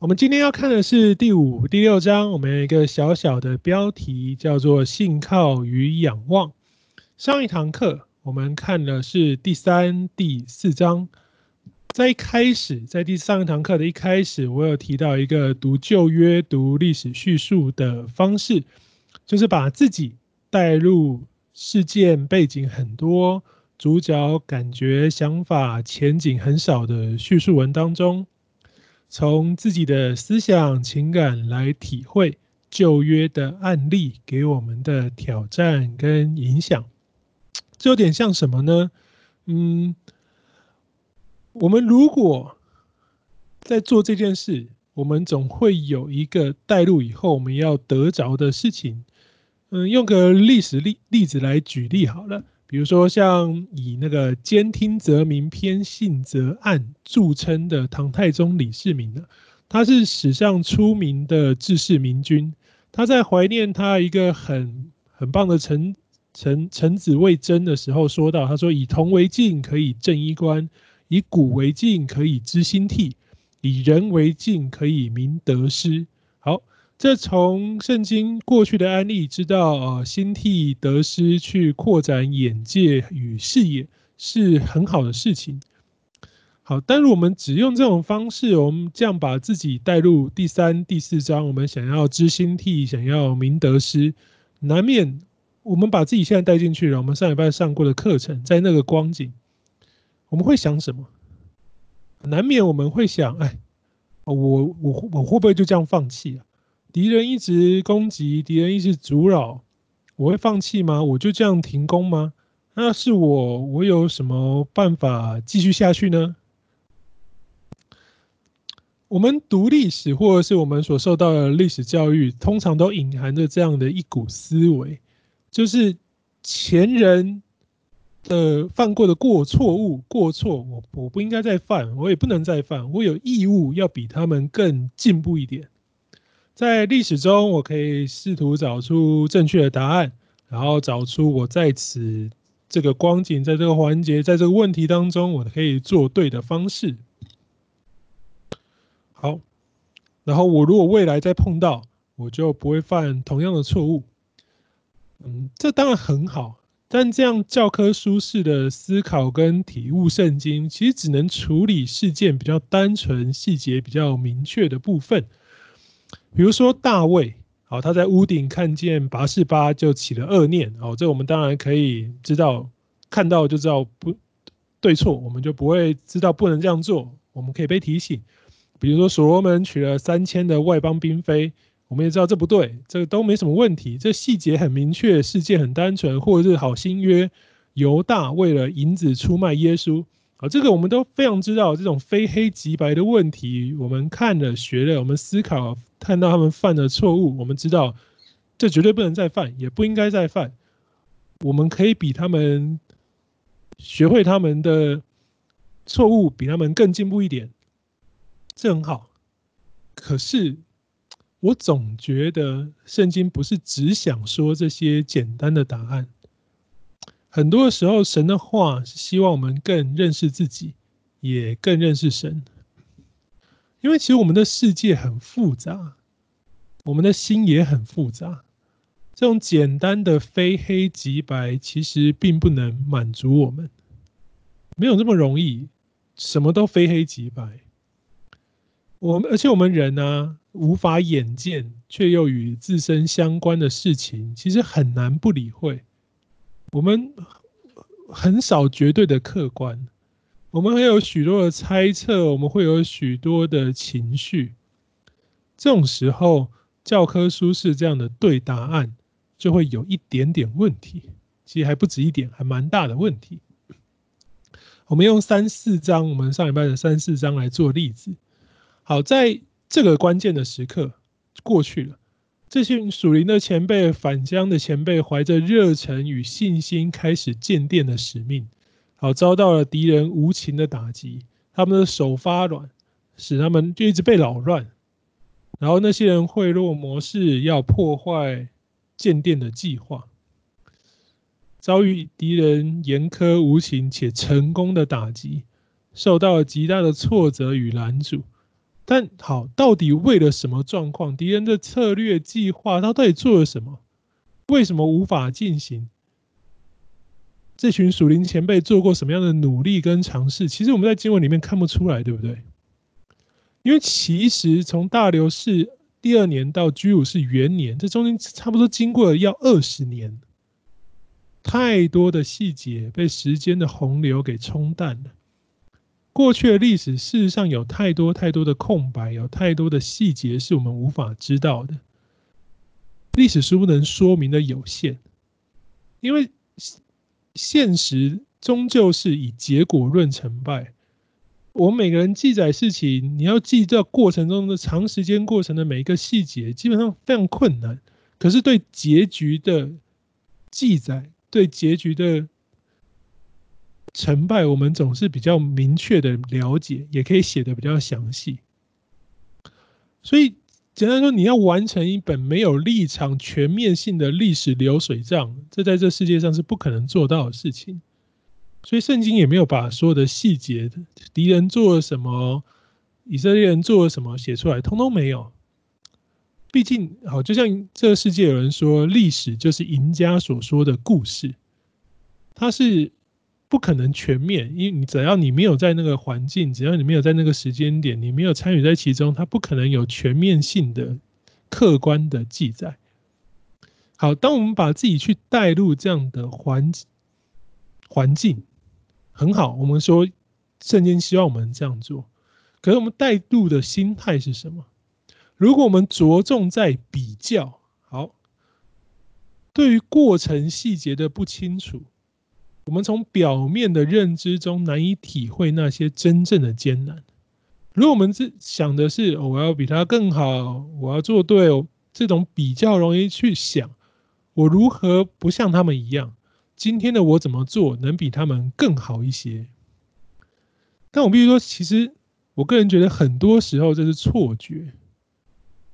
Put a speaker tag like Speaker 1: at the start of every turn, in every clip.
Speaker 1: 我们今天要看的是第五、第六章，我们有一个小小的标题叫做“信靠与仰望”。上一堂课我们看的是第三、第四章。在一开始，在第上一堂课的一开始，我有提到一个读旧约、读历史叙述的方式，就是把自己带入事件背景很多、主角感觉、想法、前景很少的叙述文当中。从自己的思想情感来体会旧约的案例给我们的挑战跟影响，这有点像什么呢？嗯，我们如果在做这件事，我们总会有一个带入以后我们要得着的事情。嗯，用个历史例例子来举例好了。比如说，像以那个兼听则明、偏信则暗著称的唐太宗李世民呢，他是史上出名的治世明君。他在怀念他一个很很棒的臣臣臣子魏征的时候，说到：“他说以铜为镜，可以正衣冠；以古为镜，可以知兴替；以人为镜，可以明得失。”这从圣经过去的案例知道，呃，心替得失去扩展眼界与视野是很好的事情。好，但是我们只用这种方式，我们这样把自己带入第三、第四章，我们想要知心替，想要明得失，难免我们把自己现在带进去了。我们上礼拜上过的课程，在那个光景，我们会想什么？难免我们会想，哎，我我我会不会就这样放弃啊？敌人一直攻击，敌人一直阻扰，我会放弃吗？我就这样停工吗？那是我，我有什么办法继续下去呢？我们读历史，或者是我们所受到的历史教育，通常都隐含着这样的一股思维，就是前人的犯过的过错误、过错，我我不应该再犯，我也不能再犯，我有义务要比他们更进步一点。在历史中，我可以试图找出正确的答案，然后找出我在此这个光景，在这个环节，在这个问题当中，我可以做对的方式。好，然后我如果未来再碰到，我就不会犯同样的错误。嗯，这当然很好，但这样教科书式的思考跟体悟圣经，其实只能处理事件比较单纯、细节比较明确的部分。比如说大卫，好，他在屋顶看见拔示巴就起了恶念，哦，这我们当然可以知道，看到就知道不对错，我们就不会知道不能这样做，我们可以被提醒。比如说所罗门娶了三千的外邦嫔妃，我们也知道这不对，这都没什么问题，这细节很明确，事件很单纯，或者是好新约犹大为了银子出卖耶稣。啊，这个我们都非常知道，这种非黑即白的问题，我们看了、学了，我们思考，看到他们犯的错误，我们知道这绝对不能再犯，也不应该再犯。我们可以比他们学会他们的错误，比他们更进步一点，这很好。可是我总觉得圣经不是只想说这些简单的答案。很多的时候，神的话是希望我们更认识自己，也更认识神。因为其实我们的世界很复杂，我们的心也很复杂。这种简单的非黑即白，其实并不能满足我们。没有这么容易，什么都非黑即白。我们而且我们人呢、啊，无法眼见却又与自身相关的事情，其实很难不理会。我们很少绝对的客观，我们会有许多的猜测，我们会有许多的情绪。这种时候，教科书式这样的对答案就会有一点点问题，其实还不止一点，还蛮大的问题。我们用三四章，我们上礼拜的三四章来做例子。好，在这个关键的时刻过去了。这群属灵的前辈、返疆的前辈，怀着热忱与信心，开始建殿的使命，好，遭到了敌人无情的打击，他们的手发软，使他们就一直被扰乱。然后那些人贿赂谋士，要破坏建殿的计划，遭遇敌人严苛无情且成功的打击，受到了极大的挫折与拦阻。但好，到底为了什么状况？敌人的策略计划，他到底做了什么？为什么无法进行？这群属灵前辈做过什么样的努力跟尝试？其实我们在经文里面看不出来，对不对？因为其实从大流士第二年到居鲁士元年，这中间差不多经过了要二十年，太多的细节被时间的洪流给冲淡了。过去的历史事实上有太多太多的空白，有太多的细节是我们无法知道的。历史书不能说明的有限，因为。现实终究是以结果论成败。我们每个人记载事情，你要记到过程中的长时间过程的每一个细节，基本上非常困难。可是对结局的记载，对结局的成败，我们总是比较明确的了解，也可以写的比较详细。所以。简单说，你要完成一本没有立场、全面性的历史流水账，这在这世界上是不可能做到的事情。所以圣经也没有把所有的细节，敌人做了什么，以色列人做了什么写出来，通通没有。毕竟，好，就像这个世界有人说，历史就是赢家所说的故事，它是。不可能全面，因为你只要你没有在那个环境，只要你没有在那个时间点，你没有参与在其中，它不可能有全面性的、客观的记载。好，当我们把自己去带入这样的环环境，很好。我们说圣经希望我们这样做，可是我们带入的心态是什么？如果我们着重在比较，好，对于过程细节的不清楚。我们从表面的认知中难以体会那些真正的艰难。如果我们是想的是我要比他更好，我要做对，这种比较容易去想，我如何不像他们一样？今天的我怎么做能比他们更好一些？但我必须说，其实我个人觉得很多时候这是错觉。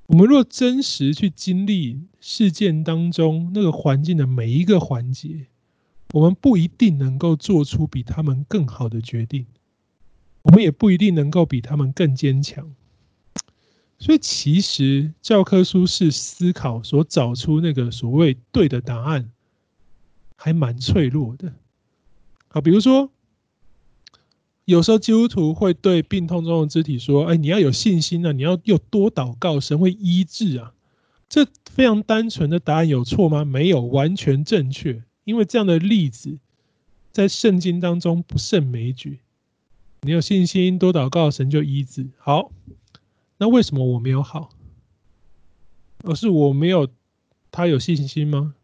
Speaker 1: 我们若真实去经历事件当中那个环境的每一个环节。我们不一定能够做出比他们更好的决定，我们也不一定能够比他们更坚强。所以，其实教科书式思考所找出那个所谓对的答案，还蛮脆弱的。好，比如说，有时候基督徒会对病痛中的肢体说：“哎，你要有信心啊，你要又多祷告，神会医治啊。”这非常单纯的答案有错吗？没有，完全正确。因为这样的例子在圣经当中不胜枚举。你有信心，多祷告，神就医治。好，那为什么我没有好？而是我没有他有信心吗？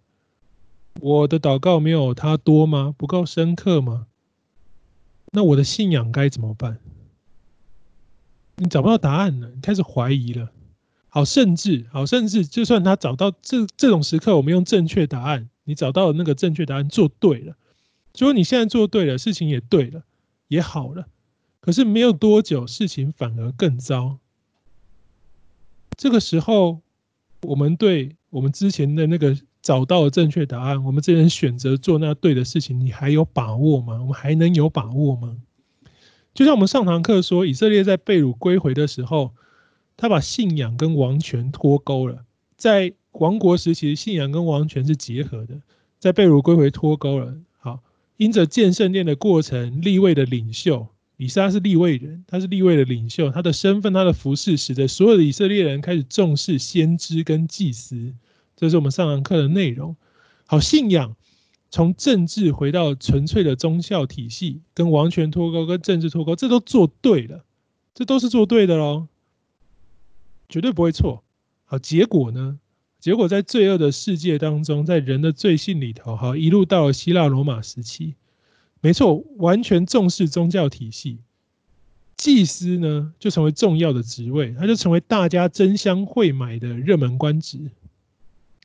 Speaker 1: 我的祷告没有他多吗？不够深刻吗？那我的信仰该怎么办？你找不到答案了，你开始怀疑了。好，甚至好，甚至就算他找到这这种时刻，我们用正确答案。你找到了那个正确答案，做对了，结果你现在做对了，事情也对了，也好了。可是没有多久，事情反而更糟。这个时候，我们对我们之前的那个找到了正确答案，我们这人选择做那对的事情，你还有把握吗？我们还能有把握吗？就像我们上堂课说，以色列在被掳归回的时候，他把信仰跟王权脱钩了，在。王国时期，信仰跟王权是结合的，在被掳归回脱钩了。好，因着建圣殿的过程，利未的领袖以撒是利未人，他是利未的领袖，他的身份、他的服侍，使得所有的以色列人开始重视先知跟祭司。这是我们上堂课的内容。好，信仰从政治回到纯粹的宗教体系，跟王权脱钩，跟政治脱钩，这都做对了，这都是做对的喽，绝对不会错。好，结果呢？结果在罪恶的世界当中，在人的罪性里头，哈，一路到了希腊罗马时期，没错，完全重视宗教体系，祭司呢就成为重要的职位，他就成为大家争相会买的热门官职，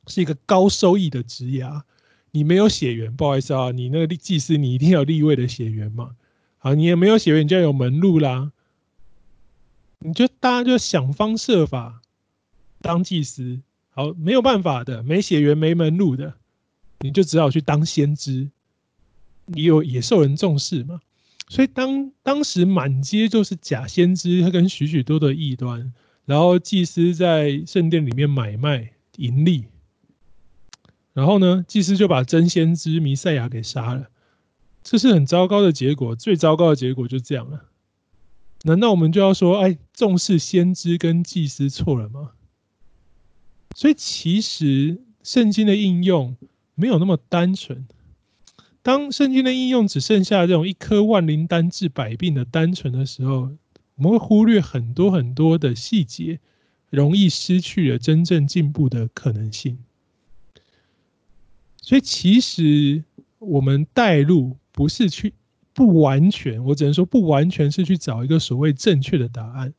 Speaker 1: 是一个高收益的职涯。你没有血缘，不好意思啊，你那个祭司你一定要立位的血缘嘛，好，你也没有血缘，你就要有门路啦，你就大家就想方设法当祭司。好，没有办法的，没血缘、没门路的，你就只好去当先知。你有也受人重视嘛？所以当当时满街就是假先知，他跟许许多多的异端，然后祭司在圣殿里面买卖盈利，然后呢，祭司就把真先知弥赛亚给杀了，这是很糟糕的结果。最糟糕的结果就这样了。难道我们就要说，哎，重视先知跟祭司错了吗？所以其实圣经的应用没有那么单纯。当圣经的应用只剩下这种一颗万灵丹治百病的单纯的时候，我们会忽略很多很多的细节，容易失去了真正进步的可能性。所以，其实我们带路不是去不完全，我只能说不完全是去找一个所谓正确的答案。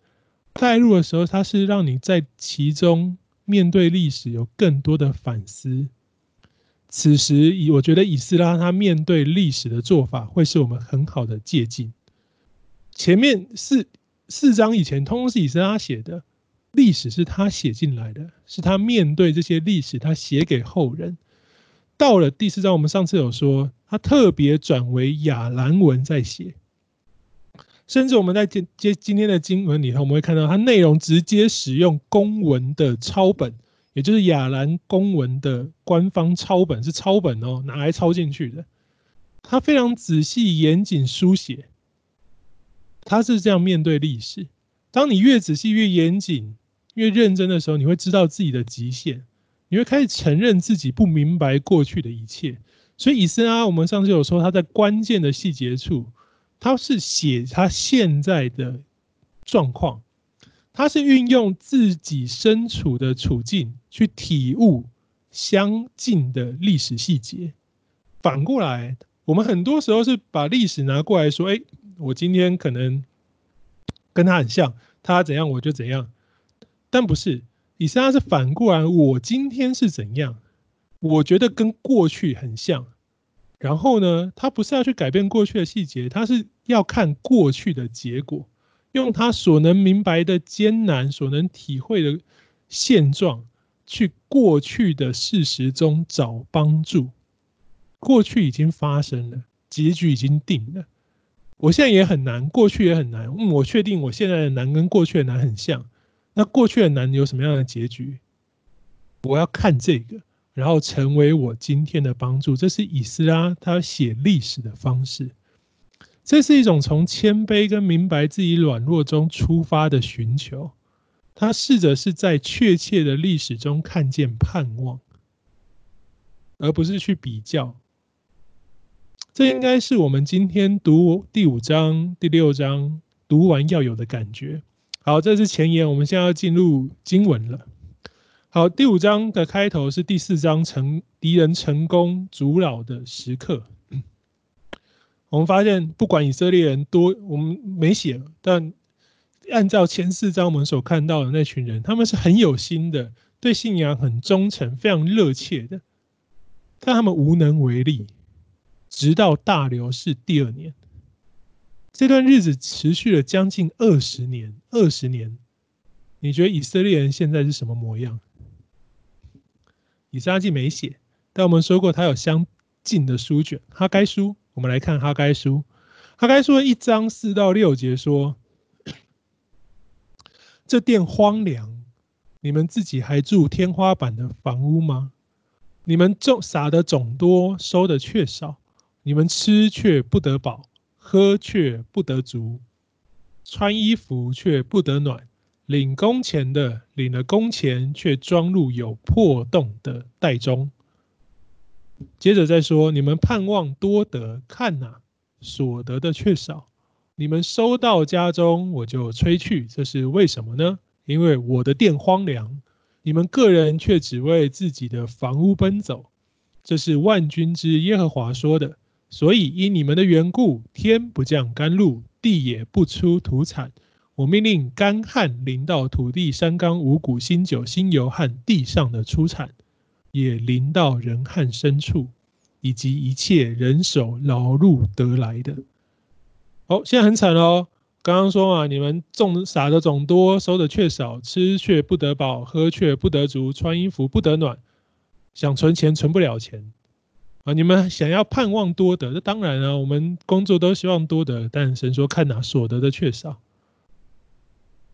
Speaker 1: 带入的时候，它是让你在其中面对历史有更多的反思。此时，以我觉得以斯拉他面对历史的做法，会是我们很好的借鉴。前面四四章以前，通通是以斯拉写的，历史是他写进来的，是他面对这些历史，他写给后人。到了第四章，我们上次有说，他特别转为亚兰文在写，甚至我们在今接今天的经文里头，我们会看到它内容直接使用公文的抄本。也就是亚兰公文的官方抄本是抄本哦，拿来抄进去的。他非常仔细严谨书写，他是这样面对历史。当你越仔细、越严谨、越认真的时候，你会知道自己的极限，你会开始承认自己不明白过去的一切。所以以斯拉，我们上次有说他在关键的细节处，他是写他现在的状况。他是运用自己身处的处境去体悟相近的历史细节。反过来，我们很多时候是把历史拿过来说：“哎，我今天可能跟他很像，他怎样我就怎样。”但不是，以斯拉是反过来，我今天是怎样，我觉得跟过去很像。然后呢，他不是要去改变过去的细节，他是要看过去的结果。用他所能明白的艰难，所能体会的现状，去过去的事实中找帮助。过去已经发生了，结局已经定了。我现在也很难，过去也很难。嗯，我确定我现在的难跟过去的难很像。那过去的难有什么样的结局？我要看这个，然后成为我今天的帮助。这是以斯拉他写历史的方式。这是一种从谦卑跟明白自己软弱中出发的寻求，他试着是在确切的历史中看见盼望，而不是去比较。这应该是我们今天读第五章、第六章读完要有的感觉。好，这是前言，我们现在要进入经文了。好，第五章的开头是第四章成敌人成功阻扰的时刻。我们发现，不管以色列人多，我们没写，但按照前四章我们所看到的那群人，他们是很有心的，对信仰很忠诚，非常热切的，但他们无能为力。直到大流士第二年，这段日子持续了将近二十年。二十年，你觉得以色列人现在是什么模样？以撒记没写，但我们说过他有相近的书卷，哈该书。我们来看哈该书，哈该书一章四到六节说：“这殿荒凉，你们自己还住天花板的房屋吗？你们种撒的种多，收的却少，你们吃却不得饱，喝却不得足，穿衣服却不得暖，领工钱的领了工钱，却装入有破洞的袋中。”接着再说，你们盼望多得，看哪，所得的却少；你们收到家中，我就吹去，这是为什么呢？因为我的殿荒凉，你们个人却只为自己的房屋奔走。这是万军之耶和华说的。所以因你们的缘故，天不降甘露，地也不出土产。我命令干旱淋到土地、山冈、五谷、新酒、新油和地上的出产。也淋到人和牲畜，以及一切人手劳碌得来的。好，现在很惨哦。刚刚说嘛，你们种撒的种多，收的却少，吃却不得饱，喝却不得足，穿衣服不得暖，想存钱存不了钱。啊，你们想要盼望多得，那当然啊，我们工作都希望多得，但神说看哪，所得的却少。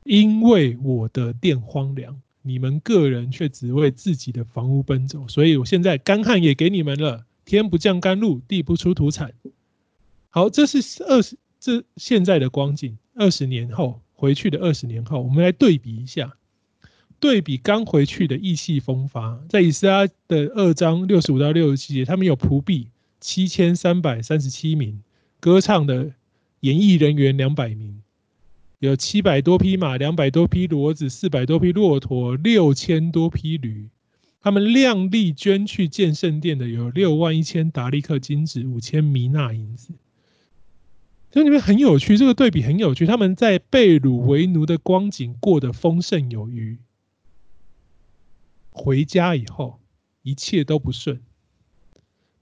Speaker 1: 因为我的殿荒凉，你们个人却只为自己的房屋奔走，所以我现在干旱也给你们了，天不降甘露，地不出土产。好，这是二十这现在的光景，二十年后回去的二十年后，我们来对比一下。对比刚回去的意气风发，在以斯拉的二章六十五到六十七节，他们有仆婢七千三百三十七名，歌唱的演艺人员两百名，有七百多匹马，两百多匹骡子，四百多匹骆驼，六千多匹驴。他们量力捐去建圣殿的有六万一千达利克金子，五千米纳银子。所以你们很有趣，这个对比很有趣。他们在被掳为奴的光景过得丰盛有余。回家以后，一切都不顺，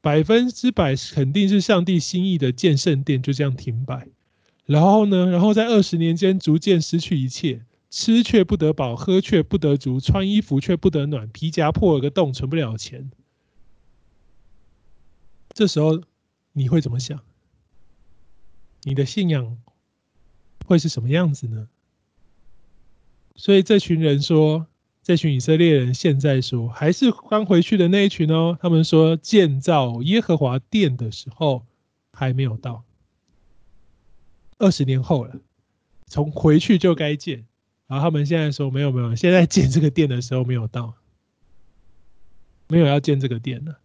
Speaker 1: 百分之百肯定是上帝心意的建圣殿就这样停摆。然后呢，然后在二十年间逐渐失去一切，吃却不得饱，喝却不得足，穿衣服却不得暖，皮夹破了个洞，存不了钱。这时候你会怎么想？你的信仰会是什么样子呢？所以这群人说。这群以色列人现在说，还是刚回去的那一群哦。他们说，建造耶和华殿的时候还没有到，二十年后了，从回去就该建。然后他们现在说，没有没有，现在建这个殿的时候没有到，没有要建这个殿了。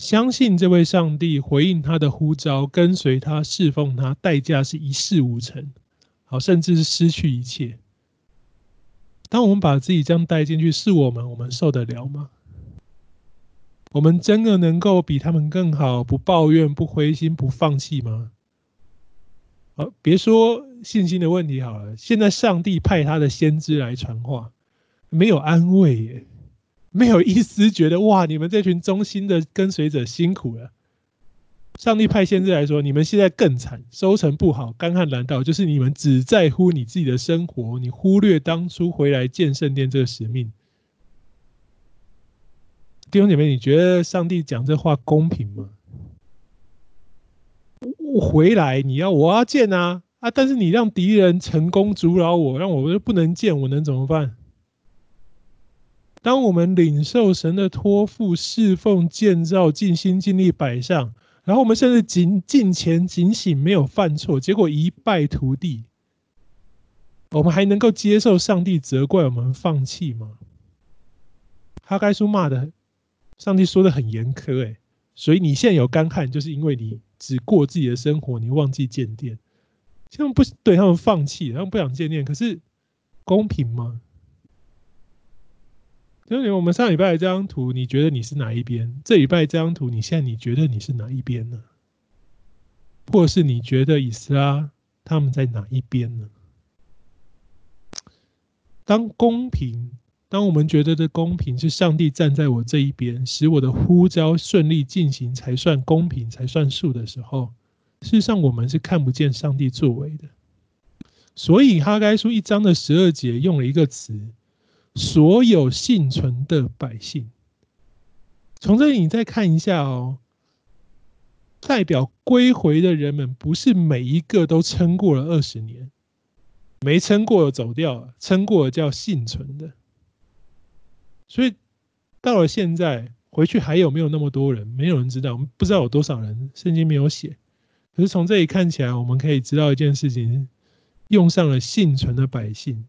Speaker 1: 相信这位上帝回应他的呼召，跟随他侍奉他，代价是一事无成，好，甚至是失去一切。当我们把自己这样带进去，是我们，我们受得了吗？我们真的能够比他们更好，不抱怨、不灰心、不放弃吗？好，别说信心的问题好了。现在上帝派他的先知来传话，没有安慰耶，没有一丝觉得哇，你们这群忠心的跟随者辛苦了。上帝派先知来说：“你们现在更惨，收成不好，干旱难道，就是你们只在乎你自己的生活，你忽略当初回来建圣殿这个使命。”弟兄姐妹，你觉得上帝讲这话公平吗？回来，你要我要建啊啊！但是你让敌人成功阻挠我，让我又不能建，我能怎么办？当我们领受神的托付，侍奉、建造，尽心尽力摆上。然后我们甚至警敬虔警醒，没有犯错，结果一败涂地。我们还能够接受上帝责怪我们放弃吗？哈该书骂的，上帝说的很严苛，哎，所以你现在有干旱，就是因为你只过自己的生活，你忘记建殿。他们不对他们放弃，他们不想建殿，可是公平吗？就是我们上礼拜这张图，你觉得你是哪一边？这礼拜这张图，你现在你觉得你是哪一边呢？或是你觉得以斯拉他们在哪一边呢？当公平，当我们觉得的公平是上帝站在我这一边，使我的呼召顺利进行才算公平，才算数的时候，事实上我们是看不见上帝作为的。所以哈该书一章的十二节用了一个词。所有幸存的百姓，从这里你再看一下哦，代表归回的人们，不是每一个都撑过了二十年，没撑过走掉了，撑过的叫幸存的。所以到了现在回去还有没有那么多人？没有人知道，我们不知道有多少人，圣经没有写。可是从这里看起来，我们可以知道一件事情，用上了幸存的百姓。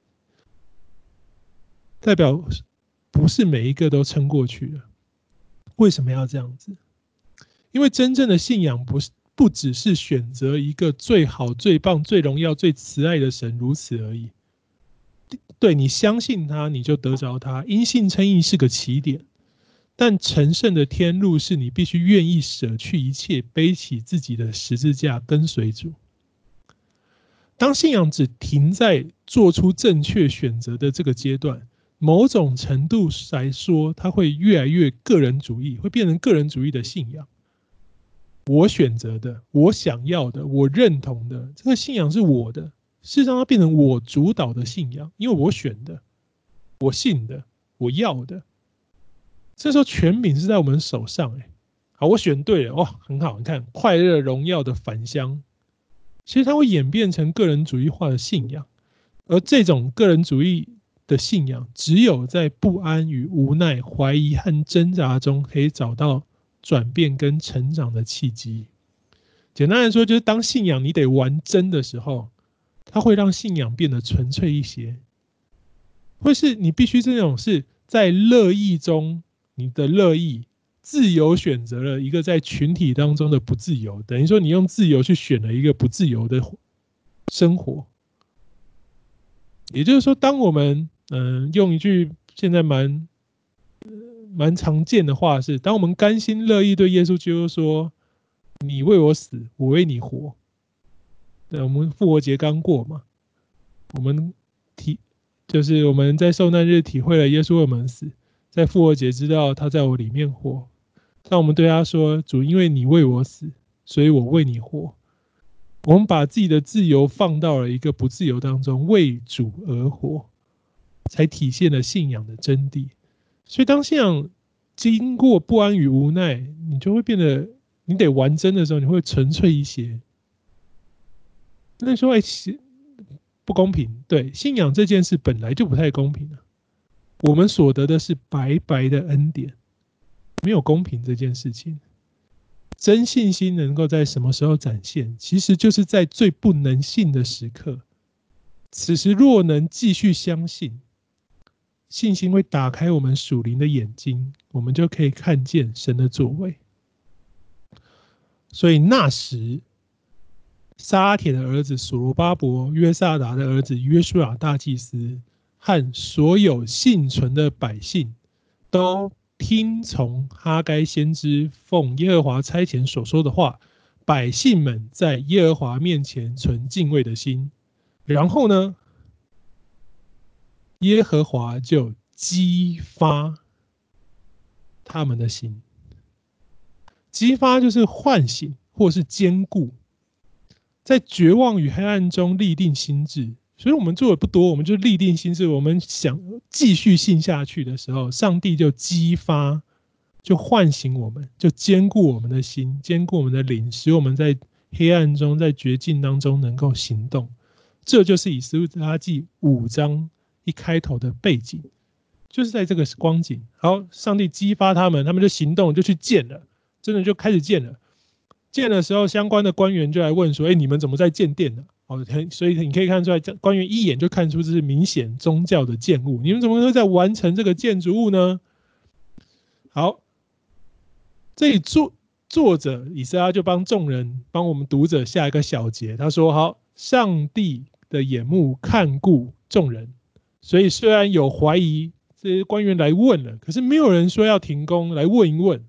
Speaker 1: 代表不是每一个都撑过去了，为什么要这样子？因为真正的信仰不是不只是选择一个最好、最棒、最荣耀、最慈爱的神如此而已。对，你相信他，你就得着他。因信称义是个起点，但成圣的天路是你必须愿意舍去一切，背起自己的十字架跟随主。当信仰只停在做出正确选择的这个阶段。某种程度来说，它会越来越个人主义，会变成个人主义的信仰。我选择的，我想要的，我认同的，这个信仰是我的。事实上，它变成我主导的信仰，因为我选的，我信的，我要的。这时候权柄是在我们手上，哎，好，我选对了，哇，很好，你看，快乐荣耀的返乡，其实它会演变成个人主义化的信仰，而这种个人主义的信仰，只有在不安与无奈、怀疑和挣扎中，可以找到转变跟成长的契机。简单来说，就是当信仰你得玩真的时候，它会让信仰变得纯粹一些，或是你必须这种是在乐意中，你的乐意。自由选择了一个在群体当中的不自由，等于说你用自由去选了一个不自由的生活。也就是说，当我们嗯用一句现在蛮蛮常见的话是，当我们甘心乐意对耶稣基督说：“你为我死，我为你活。”对，我们复活节刚过嘛，我们体就是我们在受难日体会了耶稣为我们死，在复活节知道他在我里面活。当我们对他说：“主，因为你为我死，所以我为你活。”我们把自己的自由放到了一个不自由当中，为主而活，才体现了信仰的真谛。所以，当信仰经过不安与无奈，你就会变得你得完真的时候，你会纯粹一些。那说：“哎，不公平。”对，信仰这件事本来就不太公平了。我们所得的是白白的恩典。没有公平这件事情，真信心能够在什么时候展现？其实就是在最不能信的时刻。此时若能继续相信，信心会打开我们属灵的眼睛，我们就可以看见神的作为。所以那时，沙铁的儿子所罗巴伯、约萨达的儿子约书亚大祭司和所有幸存的百姓都。听从哈该先知奉耶和华差遣所说的话，百姓们在耶和华面前存敬畏的心，然后呢，耶和华就激发他们的心，激发就是唤醒或是坚固，在绝望与黑暗中立定心智。所以我们做的不多，我们就立定心智，我们想继续信下去的时候，上帝就激发，就唤醒我们，就坚固我们的心，坚固我们的灵，使我们在黑暗中，在绝境当中能够行动。这就是以斯拉记五章一开头的背景，就是在这个光景。好，上帝激发他们，他们就行动，就去建了，真的就开始建了。建的时候，相关的官员就来问说：“哎，你们怎么在建殿呢？”哦，所以你可以看出来，官员一眼就看出这是明显宗教的建物。你们怎么会在完成这个建筑物呢？好，这里作作者以斯拉就帮众人帮我们读者下一个小结。他说：“好，上帝的眼目看顾众人，所以虽然有怀疑，这些官员来问了，可是没有人说要停工来问一问，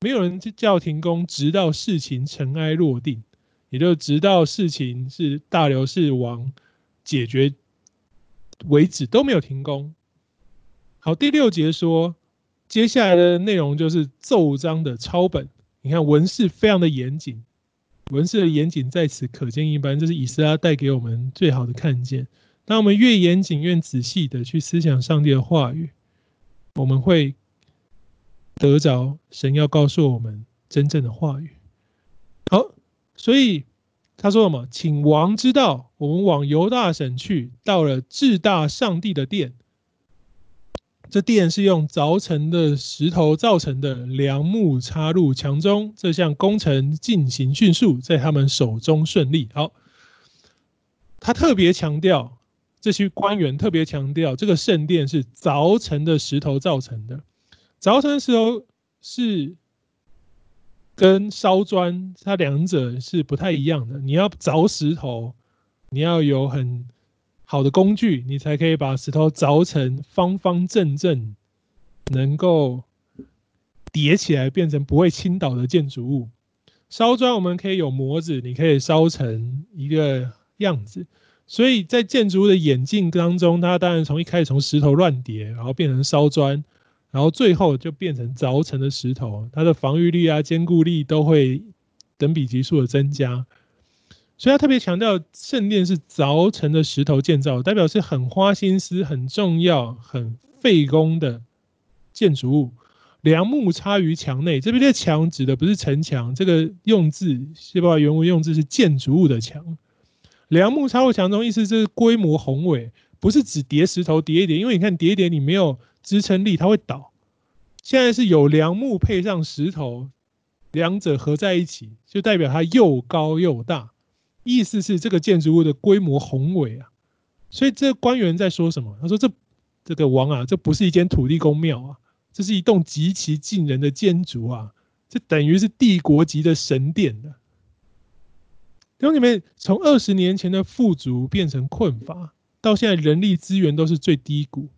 Speaker 1: 没有人叫停工，直到事情尘埃落定。”也就直到事情是大流士王解决为止，都没有停工。好，第六节说，接下来的内容就是奏章的抄本。你看文士非常的严谨，文士的严谨在此可见一斑。这是以斯拉带给我们最好的看见。当我们越严谨、越仔细的去思想上帝的话语，我们会得着神要告诉我们真正的话语。好。所以他说什么？请王知道，我们往犹大省去，到了至大上帝的殿。这殿是用凿成的石头造成的，梁木插入墙中。这项工程进行迅速，在他们手中顺利。好，他特别强调，这些官员特别强调，这个圣殿是凿成的石头造成的。凿成石头是。跟烧砖，它两者是不太一样的。你要凿石头，你要有很好的工具，你才可以把石头凿成方方正正，能够叠起来变成不会倾倒的建筑物。烧砖我们可以有模子，你可以烧成一个样子。所以在建筑物的演进当中，它当然从一开始从石头乱叠，然后变成烧砖。然后最后就变成凿成的石头，它的防御力啊、坚固力都会等比级数的增加。所以他特别强调，圣殿是凿成的石头建造，代表是很花心思、很重要、很费工的建筑物。梁木插于墙内，这边的墙指的不是城墙，这个用字希伯来原文用字是建筑物的墙。梁木插入墙中，意思是规模宏伟，不是只叠石头叠一叠，因为你看叠一叠你没有支撑力，它会倒。现在是有梁木配上石头，两者合在一起，就代表它又高又大，意思是这个建筑物的规模宏伟啊。所以这官员在说什么？他说这。这个王啊，这不是一间土地公庙啊，这是一栋极其惊人的建筑啊，这等于是帝国级的神殿的。兄弟们，从二十年前的富足变成困乏，到现在人力资源都是最低谷。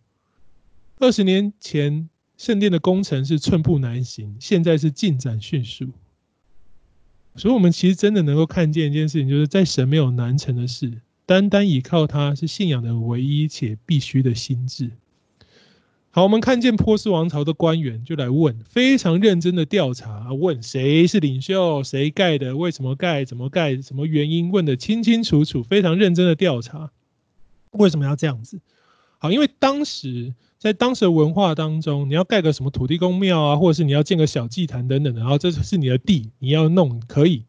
Speaker 1: 二十年前圣殿的工程是寸步难行，现在是进展迅速。所以，我们其实真的能够看见一件事情，就是在神没有难成的事，单单依靠他是信仰的唯一且必须的心志。好，我们看见波斯王朝的官员就来问，非常认真的调查，问谁是领袖，谁盖的，为什么盖，怎么盖，什么原因，问得清清楚楚，非常认真的调查。为什么要这样子？好，因为当时在当时的文化当中，你要盖个什么土地公庙啊，或者是你要建个小祭坛等等的，然后这是你的地，你要弄可以，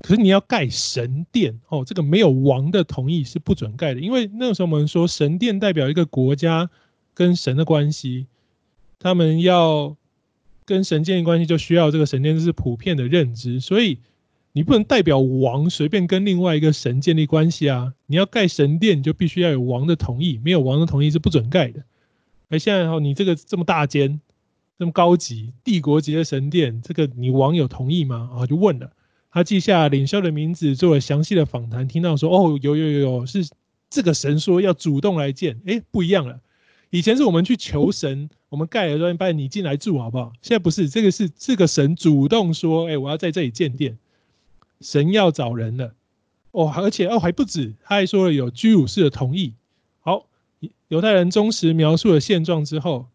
Speaker 1: 可是你要盖神殿哦，这个没有王的同意是不准盖的，因为那个时候我们说神殿代表一个国家。跟神的关系，他们要跟神建立关系，就需要这个神殿，这是普遍的认知。所以你不能代表王随便跟另外一个神建立关系啊！你要盖神殿，你就必须要有王的同意，没有王的同意是不准盖的。而现在哈，你这个这么大间、这么高级、帝国级的神殿，这个你王有同意吗？啊，就问了，他记下领袖的名字，做了详细的访谈，听到说哦，有有有有，是这个神说要主动来建，哎，不一样了。以前是我们去求神，我们盖了之后，拜你进来住好不好？现在不是，这个是这个神主动说，哎，我要在这里建殿，神要找人了，哦，而且哦还不止，他还说了有居鲁士的同意。好，犹太人忠实描述了现状之后，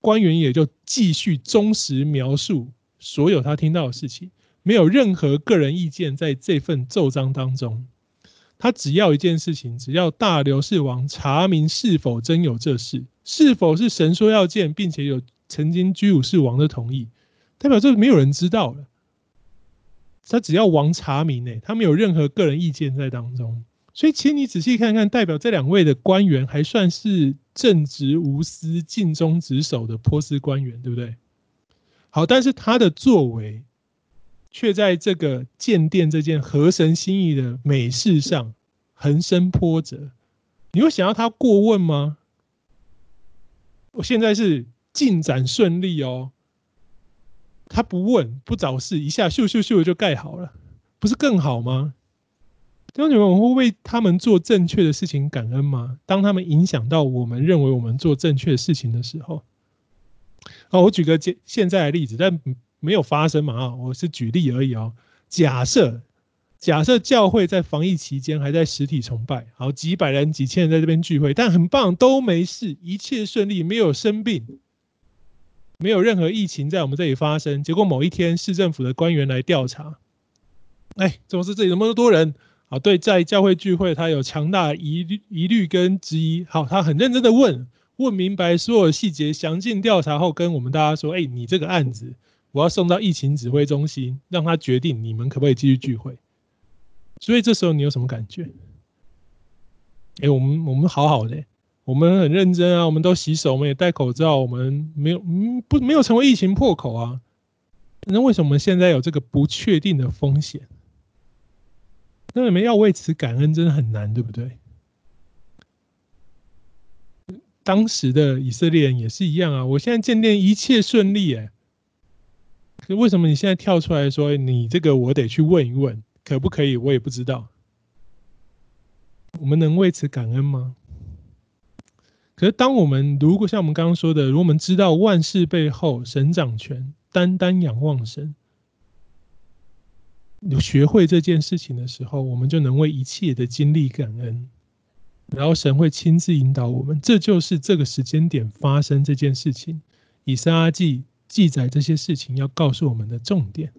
Speaker 1: 官员也就继续忠实描述所有他听到的事情，没有任何个人意见在这份奏章当中。他只要一件事情，只要大流士王查明是否真有这事，是否是神说要见，并且有曾经居鲁士王的同意，代表这没有人知道了。他只要王查明，呢，他没有任何个人意见在当中。所以，请你仔细看看，代表这两位的官员还算是正直无私、尽忠职守的波斯官员，对不对？好，但是他的作为。却在这个建殿这件合神心意的美事上横生波折，你会想要他过问吗？我现在是进展顺利哦，他不问不找事，一下咻咻咻就盖好了，不是更好吗？弟兄姊妹，我会为他们做正确的事情感恩吗？当他们影响到我们认为我们做正确的事情的时候，好，我举个现现在的例子，但。没有发生嘛？啊，我是举例而已哦。假设假设教会在防疫期间还在实体崇拜，好，几百人、几千人在这边聚会，但很棒，都没事，一切顺利，没有生病，没有任何疫情在我们这里发生。结果某一天，市政府的官员来调查，哎，怎么是这里那么多人？好，对，在教会聚会，他有强大疑虑、疑虑跟质疑。好，他很认真的问，问明白所有细节，详尽调查后，跟我们大家说，哎，你这个案子。我要送到疫情指挥中心，让他决定你们可不可以继续聚会。所以这时候你有什么感觉？哎，我们我们好好的，我们很认真啊，我们都洗手，我们也戴口罩，我们没有嗯不没有成为疫情破口啊。那为什么现在有这个不确定的风险？那你们要为此感恩，真的很难，对不对？当时的以色列人也是一样啊。我现在建殿一切顺利，哎。可为什么你现在跳出来说你这个我得去问一问，可不可以？我也不知道。我们能为此感恩吗？可是当我们如果像我们刚刚说的，如果我们知道万事背后神掌权，单单仰望神，有学会这件事情的时候，我们就能为一切的经历感恩，然后神会亲自引导我们。这就是这个时间点发生这件事情。以撒记。记载这些事情要告诉我们的重点，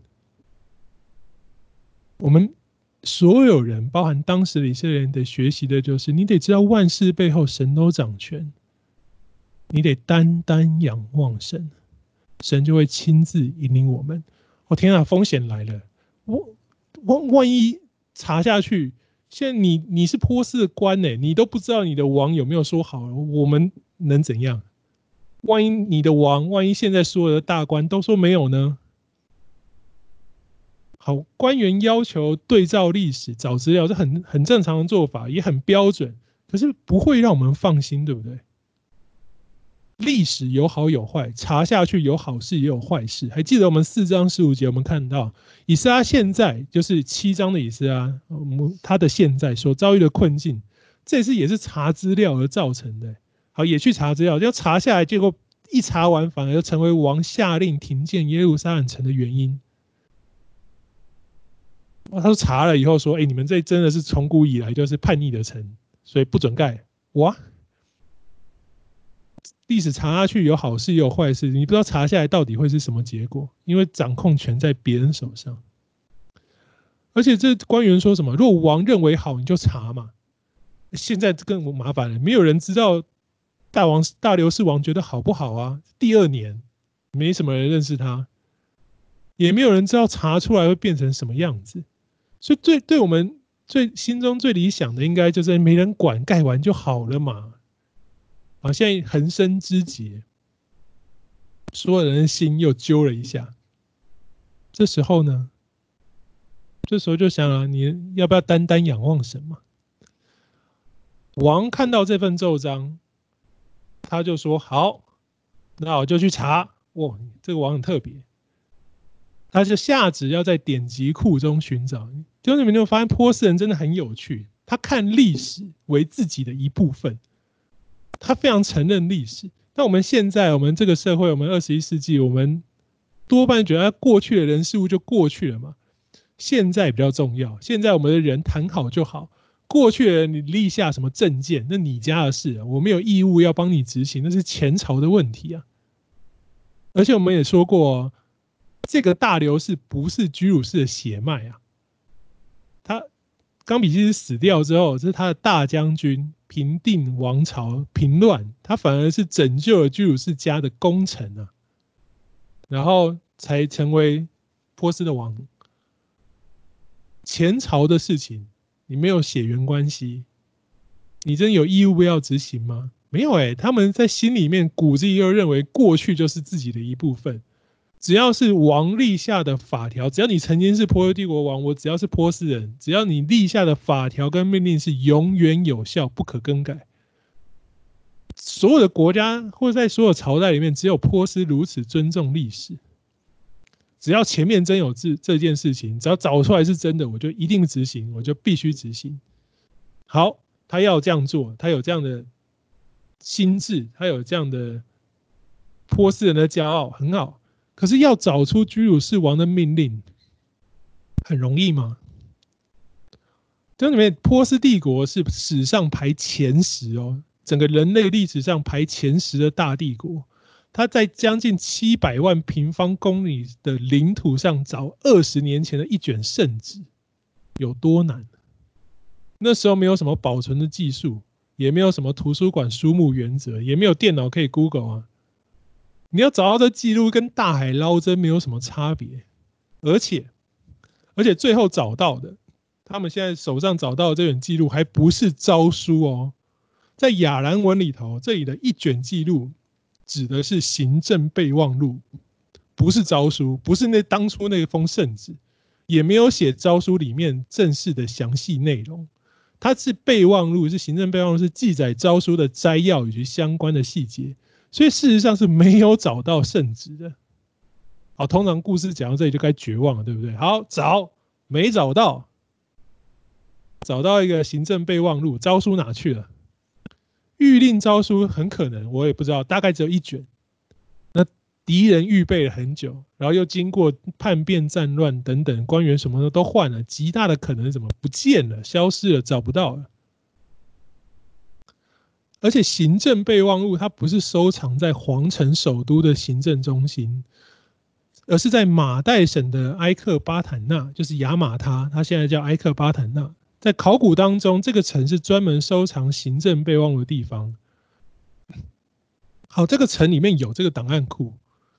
Speaker 1: 我们所有人，包含当时的以色列人，得学习的就是：你得知道万事背后神都掌权，你得单单仰望神，神就会亲自引领我们。我、哦、天啊，风险来了！我万万一查下去，现在你你是波斯的官呢，你都不知道你的王有没有说好，我们能怎样？万一你的王，万一现在所有的大官都说没有呢？好，官员要求对照历史找资料，这很很正常的做法，也很标准，可是不会让我们放心，对不对？历史有好有坏，查下去有好事也有坏事。还记得我们四章十五节，我们看到以斯拉现在就是七章的以斯拉，他的现在所遭遇的困境，这次也是查资料而造成的。好，也去查资料，要查下来，结果一查完，反而成为王下令停建耶路撒冷城的原因。他说查了以后说，哎，你们这真的是从古以来就是叛逆的城，所以不准盖。哇，历史查下去有好事也有坏事，你不知道查下来到底会是什么结果，因为掌控权在别人手上。而且这官员说什么？如果王认为好，你就查嘛。现在更麻烦了，没有人知道大王大刘氏王觉得好不好啊？第二年，没什么人认识他，也没有人知道查出来会变成什么样子。所以最对我们最心中最理想的，应该就是没人管，盖完就好了嘛。啊，现在横生枝节，所有人的心又揪了一下。这时候呢，这时候就想啊，你要不要单单仰望神嘛？王看到这份奏章，他就说：“好，那我就去查。”哇，这个王很特别。他就下旨要在典籍库中寻找。就你们就发现波斯人真的很有趣，他看历史为自己的一部分，他非常承认历史。但我们现在，我们这个社会，我们二十一世纪，我们多半觉得过去的人事物就过去了嘛。现在比较重要，现在我们的人谈好就好。过去的人你立下什么政见，那你家的事，我没有义务要帮你执行，那是前朝的问题啊。而且我们也说过。这个大流士不是居鲁士的血脉啊，他刚比西斯死掉之后，这是他的大将军平定王朝平乱，他反而是拯救了居鲁士家的功臣啊，然后才成为波斯的王。前朝的事情你没有血缘关系，你真有义务要执行吗？没有哎、他们在心里面骨子里又认为过去就是自己的一部分。只要是王立下的法条，只要你曾经是波斯帝国王，我只要是波斯人，只要你立下的法条跟命令是永远有效、不可更改。所有的国家或者在所有朝代里面，只有波斯如此尊重历史。只要前面真有这这件事情，只要找出来是真的，我就一定执行，我就必须执行。好，他要这样做，他有这样的心智，他有这样的波斯人的骄傲，很好。可是要找出居鲁士王的命令，很容易吗？这里面波斯帝国是史上排前十哦，整个人类历史上排前十的大帝国。他在将近七百万平方公里的领土上找二十年前的一卷圣旨，有多难？那时候没有什么保存的技术，也没有什么图书馆书目原则，也没有电脑可以 Google 啊。你要找到这记录，跟大海捞针没有什么差别，而且，而且最后找到的，他们现在手上找到的这卷记录还不是诏书哦，在亚兰文里头，这里的一卷记录指的是行政备忘录，不是诏书，不是那当初那封圣旨，也没有写诏书里面正式的详细内容，它是备忘录，是行政备忘录，是记载诏书的摘要以及相关的细节。所以事实上是没有找到圣旨的。好，通常故事讲到这里就该绝望了，对不对？好，找没找到，找到一个行政备忘录，诏书哪去了？諭令诏书很可能，我也不知道，大概只有一卷。那敌人预备了很久，然后又经过叛变、战乱等等，官员什么的都换了，极大的可能怎么不见了、消失了、找不到了。而且行政备忘录它不是收藏在皇城首都的行政中心，而是在马代省的埃克巴坦纳，就是雅马他，它现在叫埃克巴坦纳。在考古当中，这个城是专门收藏行政备忘录的地方。好，这个城里面有这个档案库，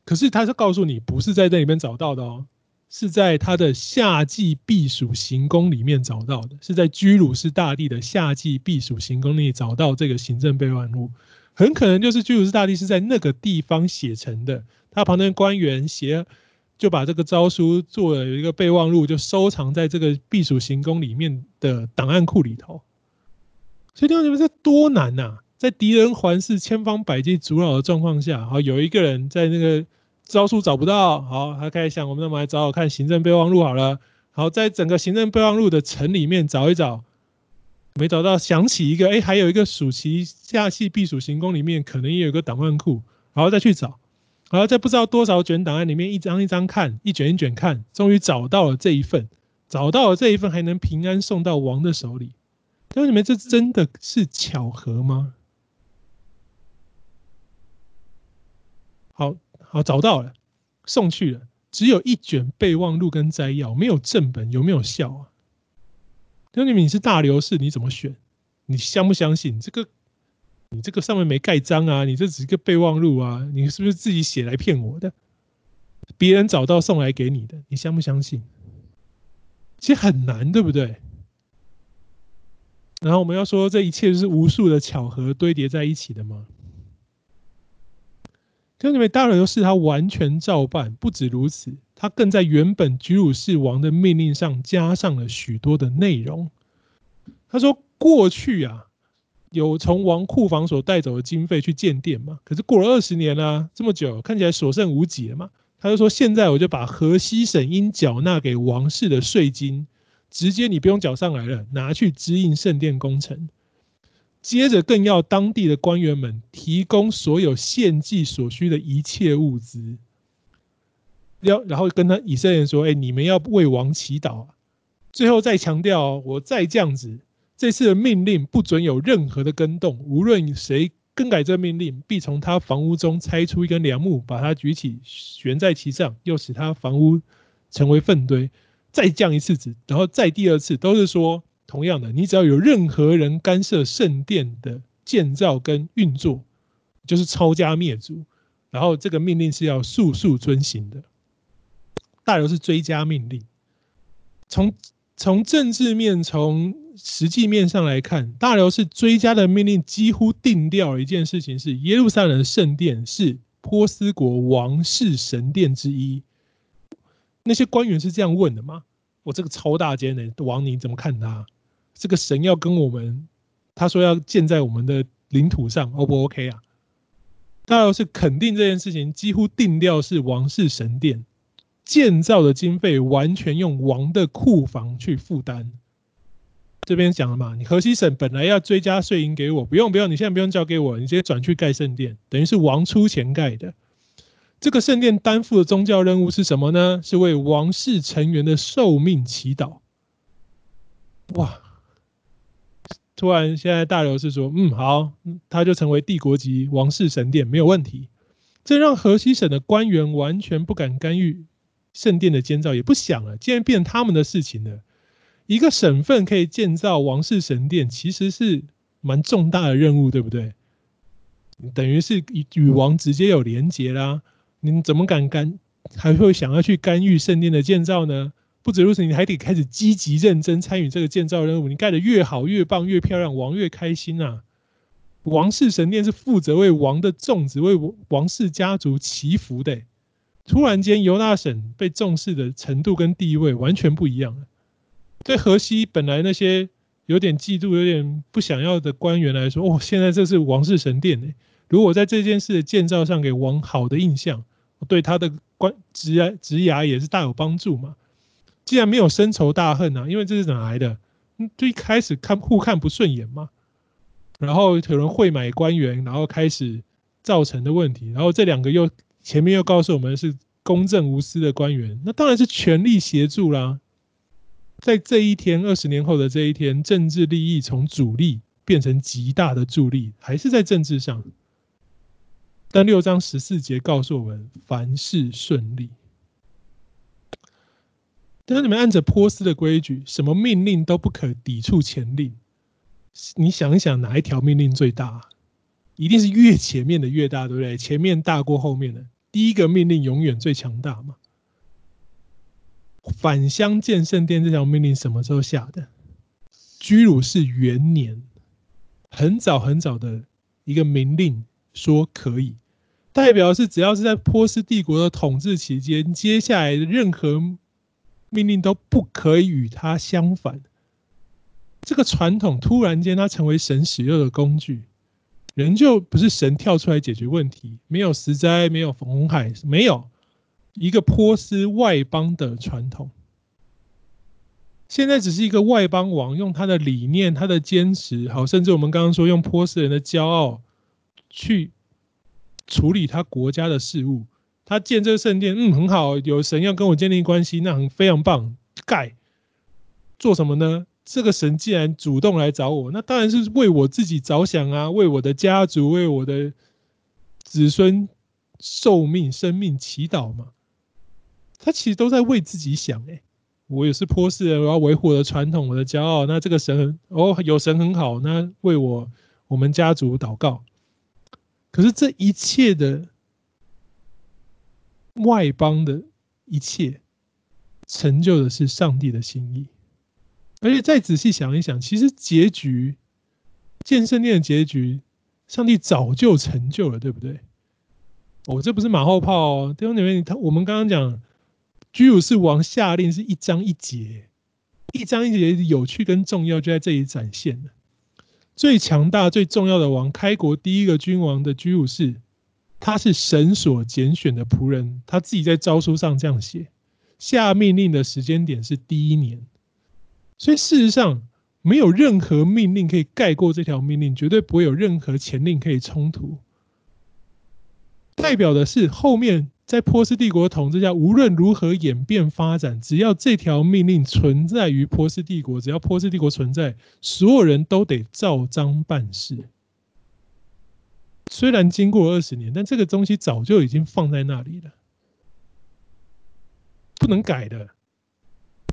Speaker 1: 可是他是告诉你，不是在这里面找到的哦，是在他的夏季避暑行宫里面找到的，是在居鲁士大帝的夏季避暑行宫里找到这个行政备忘录，很可能就是居鲁士大帝是在那个地方写成的，他旁边官员写。就把这个诏书做了一个备忘录，就收藏在这个避暑行宫里面的档案库里头。所以弟兄姊妹，这多难呐！在敌人环视、千方百计阻扰的状况下，好，有一个人在那个招数找不到，好，他开始想，我们那么来找找看行政备忘录好了。好，在整个行政备忘录的层里面找一找，没找到，想起一个，哎，还有一个暑期夏季避暑行宫里面可能也有个档案库，然后再去找。然后在不知道多少卷档案里面，一张一张看，一卷一卷看，终于找到了这一份，找到了这一份，还能平安送到王的手里。弟兄姊妹，这真的是巧合吗？好好找到了，送去了，只有一卷备忘录跟摘要，没有正本，有没有效啊？弟兄姊妹，你是大流士，你怎么选？你相不相信这个？你这个上面没盖章啊！你这只是个备忘录啊！你是不是自己写来骗我的？别人找到送来给你的，你相不相信？其实很难，对不对？然后我们要说这一切是无数的巧合堆叠在一起的吗？弟兄姊妹，大流士他完全照办，不止如此，他更在原本居鲁士王的命令上加上了许多的内容。他说：“过去啊。”有从王库房所带走的经费去建殿嘛？可是过了二十年了，啊，这么久，看起来所剩无几了嘛。他就说：“现在我就把河西省应缴纳给王室的税金，直接你不用缴上来了，拿去支应圣殿工程。接着更要当地的官员们提供所有献祭所需的一切物资。要然后跟他以色列人说：‘哎，你们要为王祈祷。’最后再强调，我再降旨。”这次的命令不准有任何的更动，无论谁更改这命令，必从他房屋中拆出一根梁木，把它举起悬在其上，又使他房屋成为粪堆。再降一次旨，然后再第二次，都是说同样的，你只要有任何人干涉圣殿的建造跟运作，就是抄家灭族。然后这个命令是要速速遵行的。大流是追加命令，从从政治面，从实际面上来看，大流是追加的命令几乎定调了一件事情：是耶路撒冷的圣殿是波斯国王室神殿之一。那些官员是这样问的吗？我这个超大间的王，你怎么看他？这个神要跟我们，他说要建在我们的领土上，O 不 OK 啊？大要是肯定这件事情几乎定调是王室神殿建造的经费完全用王的库房去负担。这边讲了嘛，你河西省本来要追加税银给我，不用不用，你现在不用交给我，你直接转去盖圣殿，等于是王出钱盖的。这个圣殿担负的宗教任务是什么呢？是为王室成员的寿命祈祷。哇！突然现在大流士说，嗯，好，他就成为帝国级王室神殿，没有问题。这让河西省的官员完全不敢干预圣殿的建造，也不想了，既然变他们的事情了。一个省份可以建造王室神殿，其实是蛮重大的任务，对不对？等于是与与王直接有连结啦。你怎么敢干，还会想要去干预圣殿的建造呢？不止如此，你还得开始积极认真参与这个建造任务。你盖得越好、越棒、越漂亮，王越开心啊！王室神殿是负责为王的众子、为王室家族祈福的。突然间，犹大省被重视的程度跟地位完全不一样了。对河西本来那些有点嫉妒、有点不想要的官员来说，哦，现在这是王室神殿呢。如果在这件事的建造上给王好的印象，对他的官职涯职涯也是大有帮助嘛。既然没有深仇大恨啊，因为这是哪来的？最一开始看互看不顺眼嘛，然后有人贿买官员，然后开始造成的问题，然后这两个又前面又告诉我们是公正无私的官员，那当然是全力协助啦。在这一天，二十年后的这一天，政治利益从阻力变成极大的助力，还是在政治上。但六章十四节告诉我们，凡事顺利。当你们按着波斯的规矩，什么命令都不可抵触前令。你想一想，哪一条命令最大？一定是越前面的越大，对不对？前面大过后面的。第一个命令永远最强大嘛。返乡建圣殿这条命令什么时候下的？居鲁士元年，很早很早的一个命令说可以，代表是只要是在波斯帝国的统治期间，接下来任何命令都不可以与他相反。这个传统突然间它成为神使用的工具，人就不是神跳出来解决问题，没有十灾，没有红海，没有。一个波斯外邦的传统，现在只是一个外邦王用他的理念、他的坚持，好，甚至我们刚刚说用波斯人的骄傲去处理他国家的事务。他建这个圣殿，嗯，很好，有神要跟我建立关系，那很非常棒。盖做什么呢？这个神既然主动来找我，那当然是为我自己着想啊，为我的家族、为我的子孙寿命、生命祈祷嘛。他其实都在为自己想，哎，我也是波斯人，我要维护我的传统，我的骄傲。那这个神哦，有神很好，那为我我们家族祷告。可是这一切的外邦的一切，成就的是上帝的心意。而且再仔细想一想，其实结局建圣殿的结局，上帝早就成就了，对不对？哦，这不是马后炮哦，弟兄姐妹，他我们刚刚讲。居鲁士王下令是一章一节，一章一节有趣跟重要就在这里展现了。最强大、最重要的王，开国第一个君王的居鲁士，他是神所拣选的仆人，他自己在诏书上这样写。下命令的时间点是第一年，所以事实上没有任何命令可以盖过这条命令，绝对不会有任何前令可以冲突。代表的是后面。在波斯帝国统治下，无论如何演变发展，只要这条命令存在于波斯帝国，只要波斯帝国存在，所有人都得照章办事。虽然经过二十年，但这个东西早就已经放在那里了，不能改的。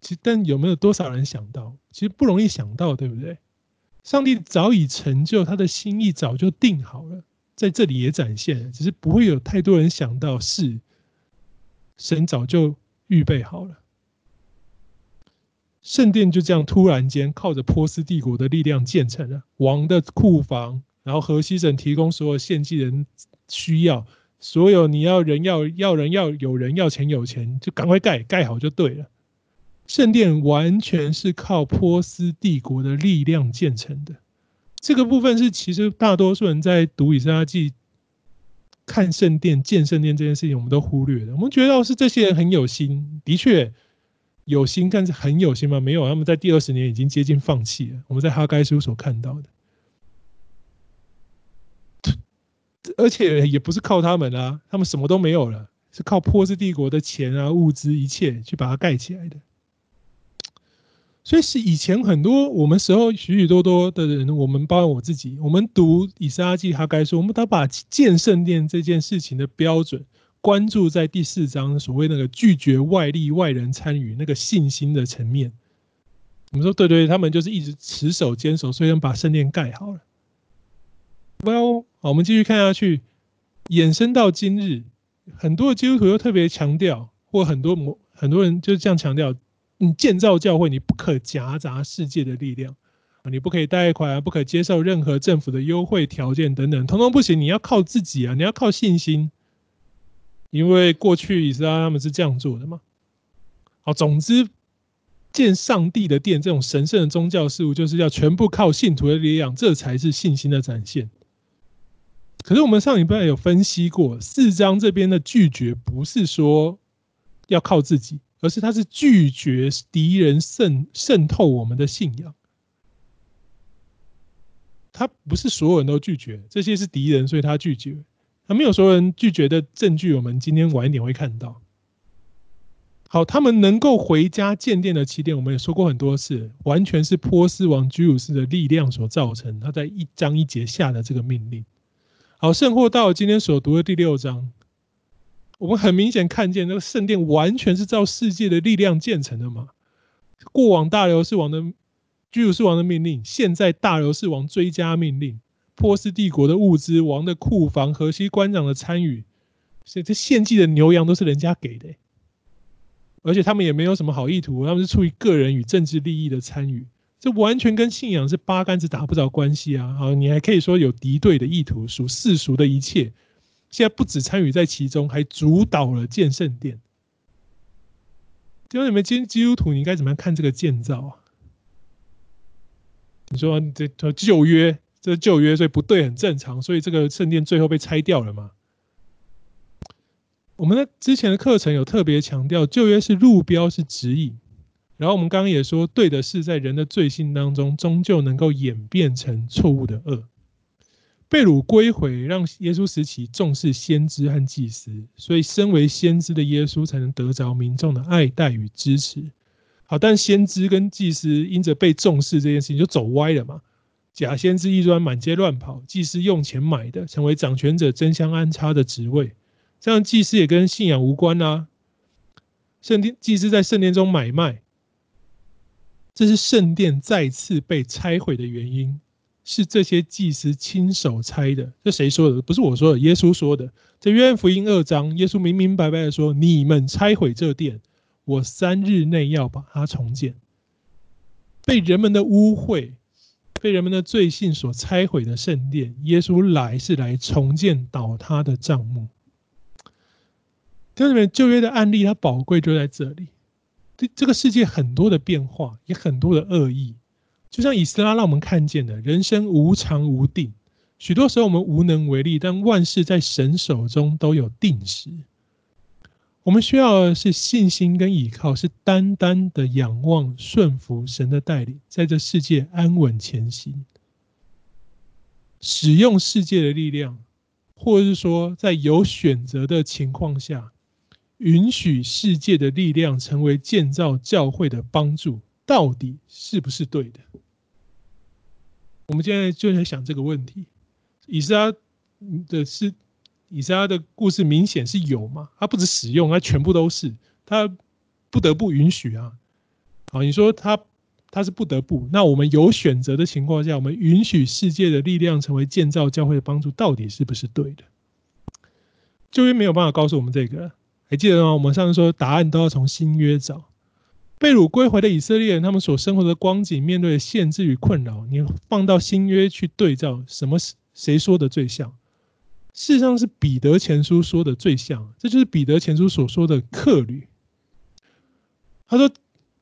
Speaker 1: 其实，但有没有多少人想到？其实不容易想到，对不对？上帝早已成就他的心意，早就定好了。在这里也展现，只是不会有太多人想到是神早就预备好了。圣殿就这样突然间靠着波斯帝国的力量建成了，王的库房，然后河西省提供所有献祭人需要，所有你要人要要人要有人要钱有钱，就赶快盖盖好就对了。圣殿完全是靠波斯帝国的力量建成的。这个部分是其实大多数人在读以斯拉记、看圣殿、建圣殿这件事情，我们都忽略了。我们觉得是这些人很有心，的确有心，但是很有心吗？没有，他们在第二十年已经接近放弃了。我们在哈该书所看到的，而且也不是靠他们啊，他们什么都没有了，是靠波斯帝国的钱啊、物资一切去把它盖起来的。所以是以前很多我们时候许许多多的人，我们包括我自己，我们读以斯拉记哈该书，我们都把建圣殿这件事情的标准关注在第四章所谓那个拒绝外力外人参与那个信心的层面。我们说对对，他们就是一直持守坚守，所以能把圣殿盖好了。Well，好，我们继续看下去，衍生到今日，很多基督徒又特别强调，或很多某很多人就是这样强调。你建造教会，你不可夹杂世界的力量！你不可以贷款，不可接受任何政府的优惠条件等等，统统不行。你要靠自己啊！你要靠信心，因为过去以色列他们是这样做的嘛。好，总之建上帝的殿这种神圣的宗教事务，就是要全部靠信徒的力量，这才是信心的展现。可是我们上礼拜有分析过，四章这边的拒绝不是说要靠自己。而是他是拒绝敌人渗渗透我们的信仰，他不是所有人都拒绝，这些是敌人，所以他拒绝。他没有所有人拒绝的证据，我们今天晚一点会看到。好，他们能够回家建殿的起点，我们也说过很多次，完全是波斯王居鲁士的力量所造成。他在一章一节下的这个命令。好，圣或到今天所读的第六章。我们很明显看见，那个圣殿完全是照世界的力量建成的嘛。过往大流士王的居鲁士王的命令，现在大流士王追加命令，波斯帝国的物资、王的库房、河西官长的参与，所以这献祭的牛羊都是人家给的，而且他们也没有什么好意图，他们是出于个人与政治利益的参与，这完全跟信仰是八竿子打不着关系啊！好，你还可以说有敌对的意图，属世俗的一切，现在不止参与在其中，还主导了建圣殿。就你们今天基督徒，你应该怎么样看这个建造啊？你说这旧约，这旧约所以不对，很正常，所以这个圣殿最后被拆掉了嘛？我们在之前的课程有特别强调，旧约是路标，是指引。然后我们刚刚也说，对的事在人的罪性当中，终究能够演变成错误的恶。被掳归回，让耶稣时期重视先知和祭司，所以身为先知的耶稣才能得着民众的爱戴与支持。好，但先知跟祭司因着被重视这件事情就走歪了嘛？假先知一端满街乱跑，祭司用钱买的，成为掌权者争相安插的职位。这样祭司也跟信仰无关啊。圣殿祭司在圣殿中买卖，这是圣殿再次被拆毁的原因，是这些祭司亲手拆的。这谁说的？不是我说的，耶稣说的。在约翰福音二章，耶稣明明白白的说：“你们拆毁这殿。”我三日内要把它重建。被人们的污秽、被人们的罪性所拆毁的圣殿，耶稣来是来重建倒塌的帐幕。这里面旧约的案例，它宝贵就在这里。对这个世界很多的变化，也很多的恶意，就像以斯拉让我们看见的，人生无常无定，许多时候我们无能为力，但万事在神手中都有定时。我们需要的是信心跟依靠，是单单的仰望、顺服神的带领，在这世界安稳前行。使用世界的力量，或者是说，在有选择的情况下，允许世界的力量成为建造教会的帮助，到底是不是对的？我们现在就在想这个问题。以撒的是。以撒的故事明显是有嘛？他不止使用，他全部都是，他不得不允许啊。好，你说他他是不得不，那我们有选择的情况下，我们允许世界的力量成为建造教会的帮助，到底是不是对的？旧约没有办法告诉我们这个，还记得吗？我们上次说答案都要从新约找。被掳归回的以色列人，他们所生活的光景，面对的限制与困扰，你放到新约去对照，什么谁说的最像？事实上是彼得前书说的最像，这就是彼得前书所说的客旅。他说：“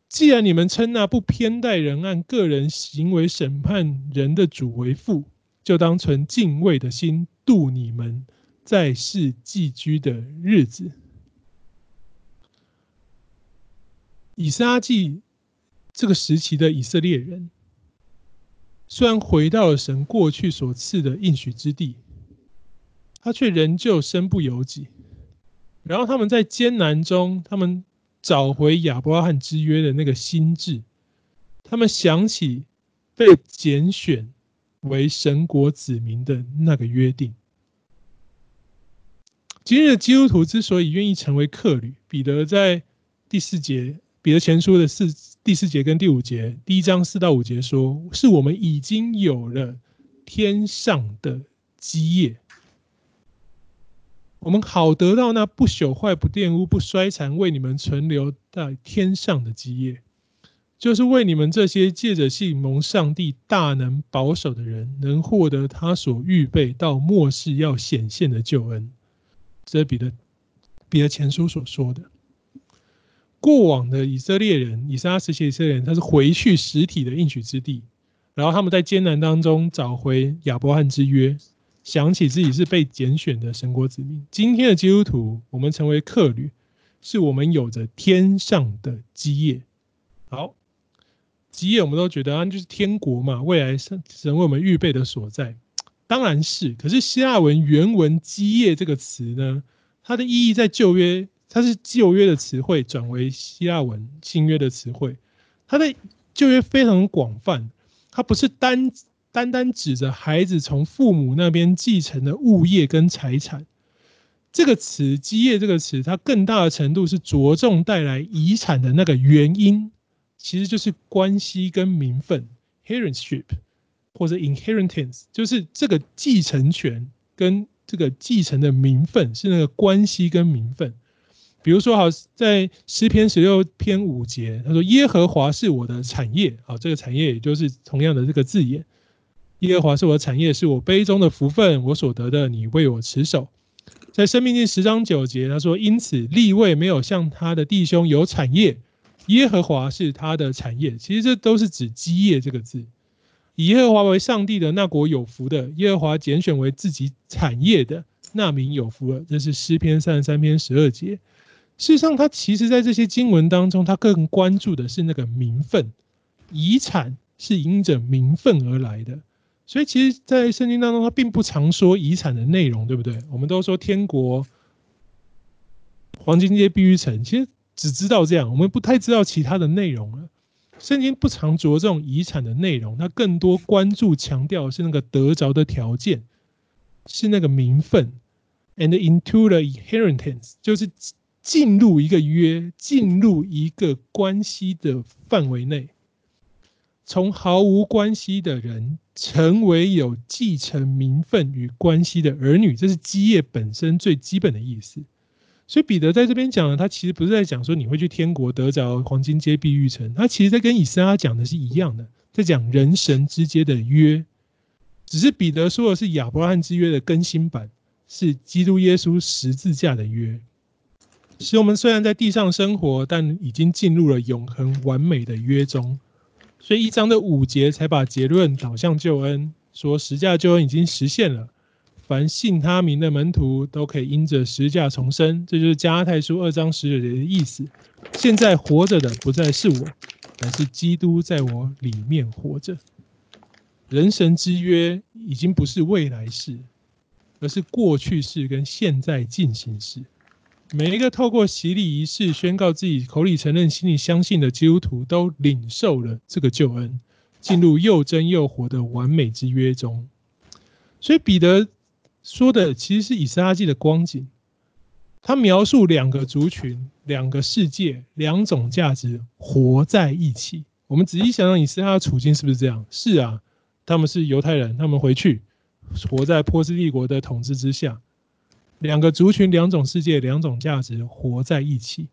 Speaker 1: 既然你们称那不偏待人、按个人行为审判人的主为父，就当存敬畏的心度你们在世寄居的日子。”以斯拉记这个时期的以色列人，虽然回到了神过去所赐的应许之地。他却仍旧身不由己，然后他们在艰难中，他们找回亚伯拉罕之约的那个心智，他们想起被拣选为神国子民的那个约定。今日的基督徒之所以愿意成为客旅，彼得在第四节，彼得前书的四第四节跟第五节，第一章四到五节说，是我们已经有了天上的基业。我们好得到那不朽坏、不玷污、不衰残，为你们存留在天上的基业，就是为你们这些借着信蒙上帝大能保守的人，能获得他所预备到末世要显现的救恩。这是彼得彼得前书所说的。过往的以色列人，以撒时期以色列人，他是回去实体的应许之地，然后他们在艰难当中找回亚伯拉罕之约。想起自己是被拣选的神国子民。今天的基督徒，我们成为客旅，是我们有着天上的基业。好，基业我们都觉得啊，就是天国嘛，未来神神为我们预备的所在。当然是，可是希腊文原文“基业”这个词呢，它的意义在旧约，它是旧约的词汇转为希腊文新约的词汇，它的旧约非常广泛，它不是单。单单指着孩子从父母那边继承的物业跟财产，这个词“基业”这个词，它更大的程度是着重带来遗产的那个原因，其实就是关系跟名分 （heredship） 或者 inheritance，就是这个继承权跟这个继承的名分，是那个关系跟名分。比如说，好，在诗篇十六篇五节，他说：“耶和华是我的产业。”啊，这个产业也就是同样的这个字眼。耶和华是我的产业，是我杯中的福分，我所得的，你为我持守。在生命记十章九节，他说：“因此利未没有像他的弟兄有产业，耶和华是他的产业。”其实这都是指基业这个字。以耶和华为上帝的那国有福的，耶和华拣选为自己产业的那民有福了。这是诗篇三十三篇十二节。事实上，他其实在这些经文当中，他更关注的是那个名分，遗产是因着名分而来的。所以，其实，在圣经当中，他并不常说遗产的内容，对不对？我们都说天国、黄金街、碧玉城，其实只知道这样，我们不太知道其他的内容了。圣经不常着重遗产的内容，它更多关注、强调是那个得着的条件，是那个名分，and into the inheritance，就是进入一个约、进入一个关系的范围内。从毫无关系的人成为有继承名分与关系的儿女，这是基业本身最基本的意思。所以彼得在这边讲的，他其实不是在讲说你会去天国得着黄金街、碧玉城，他其实在跟以撒讲的是一样的，在讲人神之间的约。只是彼得说的是亚伯拉罕之约的更新版，是基督耶稣十字架的约。使我们虽然在地上生活，但已经进入了永恒完美的约中。所以一章的五节才把结论导向救恩，说十架救恩已经实现了，凡信他名的门徒都可以因着十架重生，这就是加太书二章十九节的意思。现在活着的不再是我，而是基督在我里面活着。人神之约已经不是未来式，而是过去式跟现在进行式。每一个透过洗礼仪式宣告自己口里承认、心里相信的基督徒，都领受了这个救恩，进入又真又活的完美之约中。所以彼得说的其实是以斯拉记的光景，他描述两个族群、两个世界、两种价值活在一起。我们仔细想想，以斯拉的处境是不是这样？是啊，他们是犹太人，他们回去活在波斯帝国的统治之下。两个族群、两种世界、两种价值活在一起，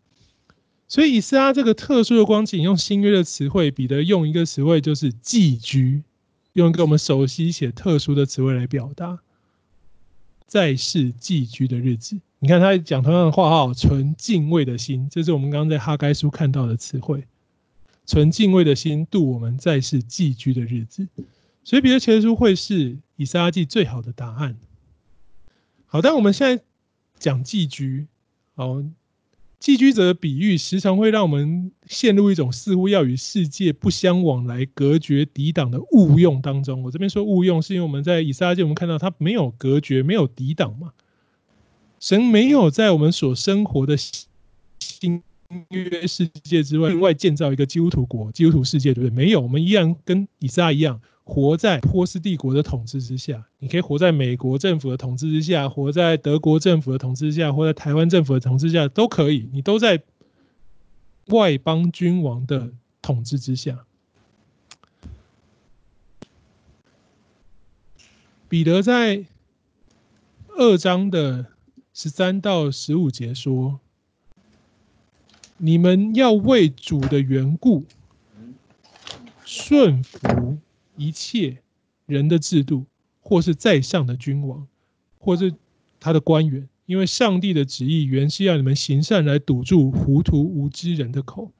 Speaker 1: 所以以斯拉这个特殊的光景，用新约的词汇，彼得用一个词汇就是寄居，用一个我们熟悉且特殊的词汇来表达，在世寄居的日子。你看他讲同样的话哈，存敬畏的心，这是我们刚刚在哈该书看到的词汇，存敬畏的心度我们在世寄居的日子。所以彼得前书会是以斯拉记最好的答案。好，但我们现在讲寄居，好，寄居者的比喻时常会让我们陷入一种似乎要与世界不相往来、隔绝、抵挡的误用当中。我这边说误用，是因为我们在以赛亚记我们看到它没有隔绝、没有抵挡嘛，神没有在我们所生活的新约世界之外另外建造一个基督徒国、基督徒世界，对不对？没有，我们依然跟以撒一样。活在波斯帝国的统治之下，你可以活在美国政府的统治之下，活在德国政府的统治之下，活在台湾政府的统治之下都可以，你都在外邦君王的统治之下。彼得在二章的十三到十五节说：“你们要为主的缘故顺服。”一切人的制度，或是在上的君王，或是他的官员，因为上帝的旨意原是要你们行善来堵住糊涂无知人的口。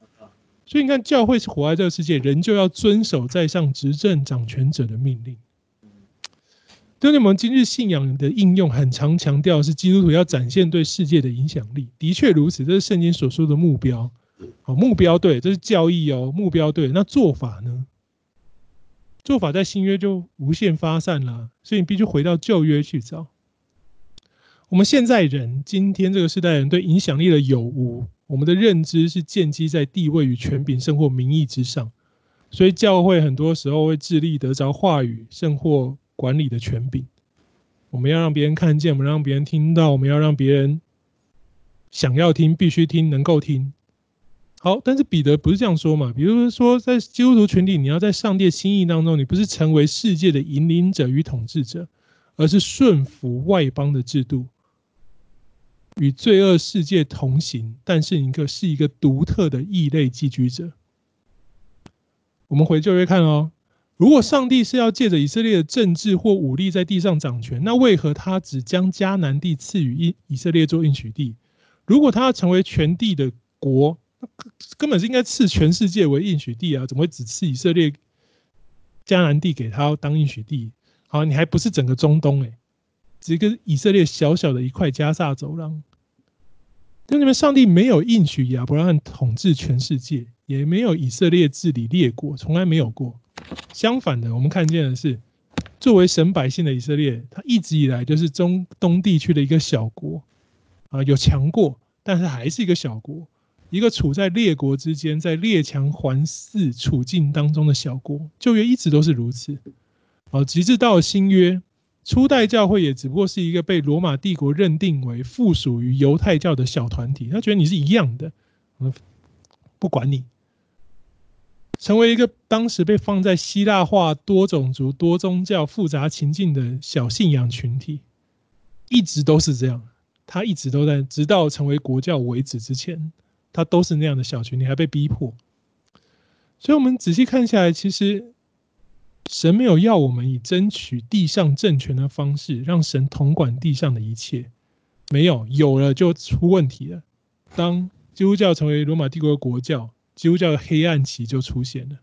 Speaker 1: 所以你看，教会是活在这个世界，人就要遵守在上执政掌权者的命令。对于我们今日信仰的应用，很常强调是基督徒要展现对世界的影响力。的确如此，这是圣经所说的目标。好，目标对，这是教义哦。目标对，那做法呢？做法在新约就无限发散了，所以你必须回到旧约去找。我们现在人，今天这个时代人对影响力的有无，我们的认知是建基在地位与权柄胜或名义之上，所以教会很多时候会致力得着话语胜或管理的权柄。我们要让别人看见，我们让别人听到，我们要让别人想要听，必须听，能够听。好，但是彼得不是这样说嘛？比如说，在基督徒群体，你要在上帝的心意当中，你不是成为世界的引领者与统治者，而是顺服外邦的制度，与罪恶世界同行，但是一个是一个独特的异类寄居者。我们回旧约看哦，如果上帝是要借着以色列的政治或武力在地上掌权，那为何他只将迦南地赐予以以色列做应许地？如果他要成为全地的国，那根本是应该赐全世界为应许地啊！怎么会只赐以色列迦南地给他当应许地？好，你还不是整个中东哎、欸，只跟以色列小小的一块加萨走廊。但你们上帝没有应许亚伯拉罕统治全世界，也没有以色列治理列国，从来没有过。相反的，我们看见的是，作为神百姓的以色列，他一直以来就是中东地区的一个小国啊，有强过，但是还是一个小国，一个处在列国之间，在列强环伺处境当中的小国。旧约一直都是如此。好，直至到新约，初代教会也只不过是一个被罗马帝国认定为附属于犹太教的小团体，他觉得你是一样的，不管你，成为一个当时被放在希腊化、多种族、多宗教、复杂情境的小信仰群体，一直都是这样。他一直都在，直到成为国教为止之前，他都是那样的小群体，还被逼迫。所以，我们仔细看下来，其实。神没有要我们以争取地上政权的方式让神统管地上的一切，没有，有了就出问题了。当基督教成为罗马帝国的国教，基督教的黑暗期就出现了，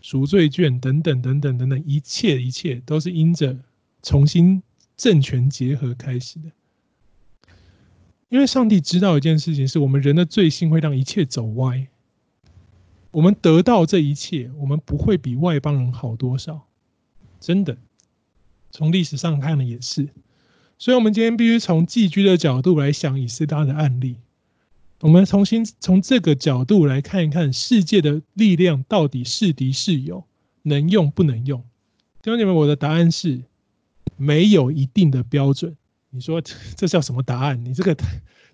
Speaker 1: 赎罪券等等等等等等，一切一切都是因着重新政权结合开始的。因为上帝知道一件事情，是我们人的罪性会让一切走歪。我们得到这一切，我们不会比外邦人好多少，真的。从历史上看呢，也是。所以，我们今天必须从寄居的角度来想以斯拉的案例。我们重新从这个角度来看一看世界的力量到底是敌是友，能用不能用？弟兄姐妹，我的答案是没有一定的标准。你说这叫什么答案？你这个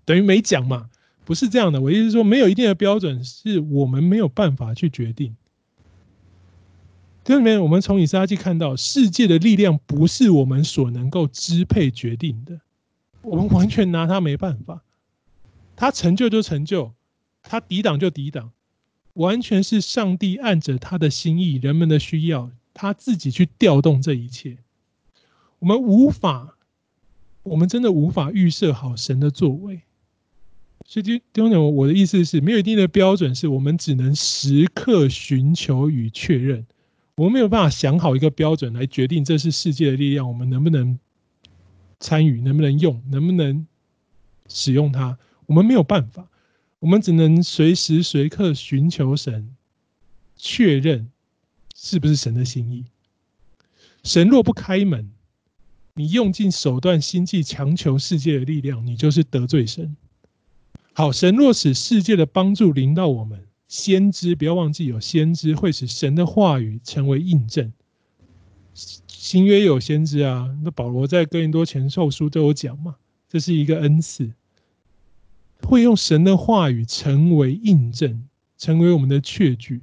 Speaker 1: 等于没讲嘛？不是这样的，我意思是说，没有一定的标准，是我们没有办法去决定。这里面，我们从以斯拉记看到，世界的力量不是我们所能够支配决定的，我们完全拿它没办法。它成就就成就，它抵挡就抵挡，完全是上帝按着他的心意、人们的需要，他自己去调动这一切。我们无法，我们真的无法预设好神的作为。所以，弟兄们，我的意思是没有一定的标准，是我们只能时刻寻求与确认。我们没有办法想好一个标准来决定这是世界的力量，我们能不能参与，能不能用，能不能使用它？我们没有办法，我们只能随时随刻寻求神，确认是不是神的心意。神若不开门，你用尽手段心计强求世界的力量，你就是得罪神。好，神若使世界的帮助临到我们，先知不要忘记有先知会使神的话语成为印证。新约有先知啊，那保罗在哥林多前后书都有讲嘛，这是一个恩赐，会用神的话语成为印证，成为我们的确据。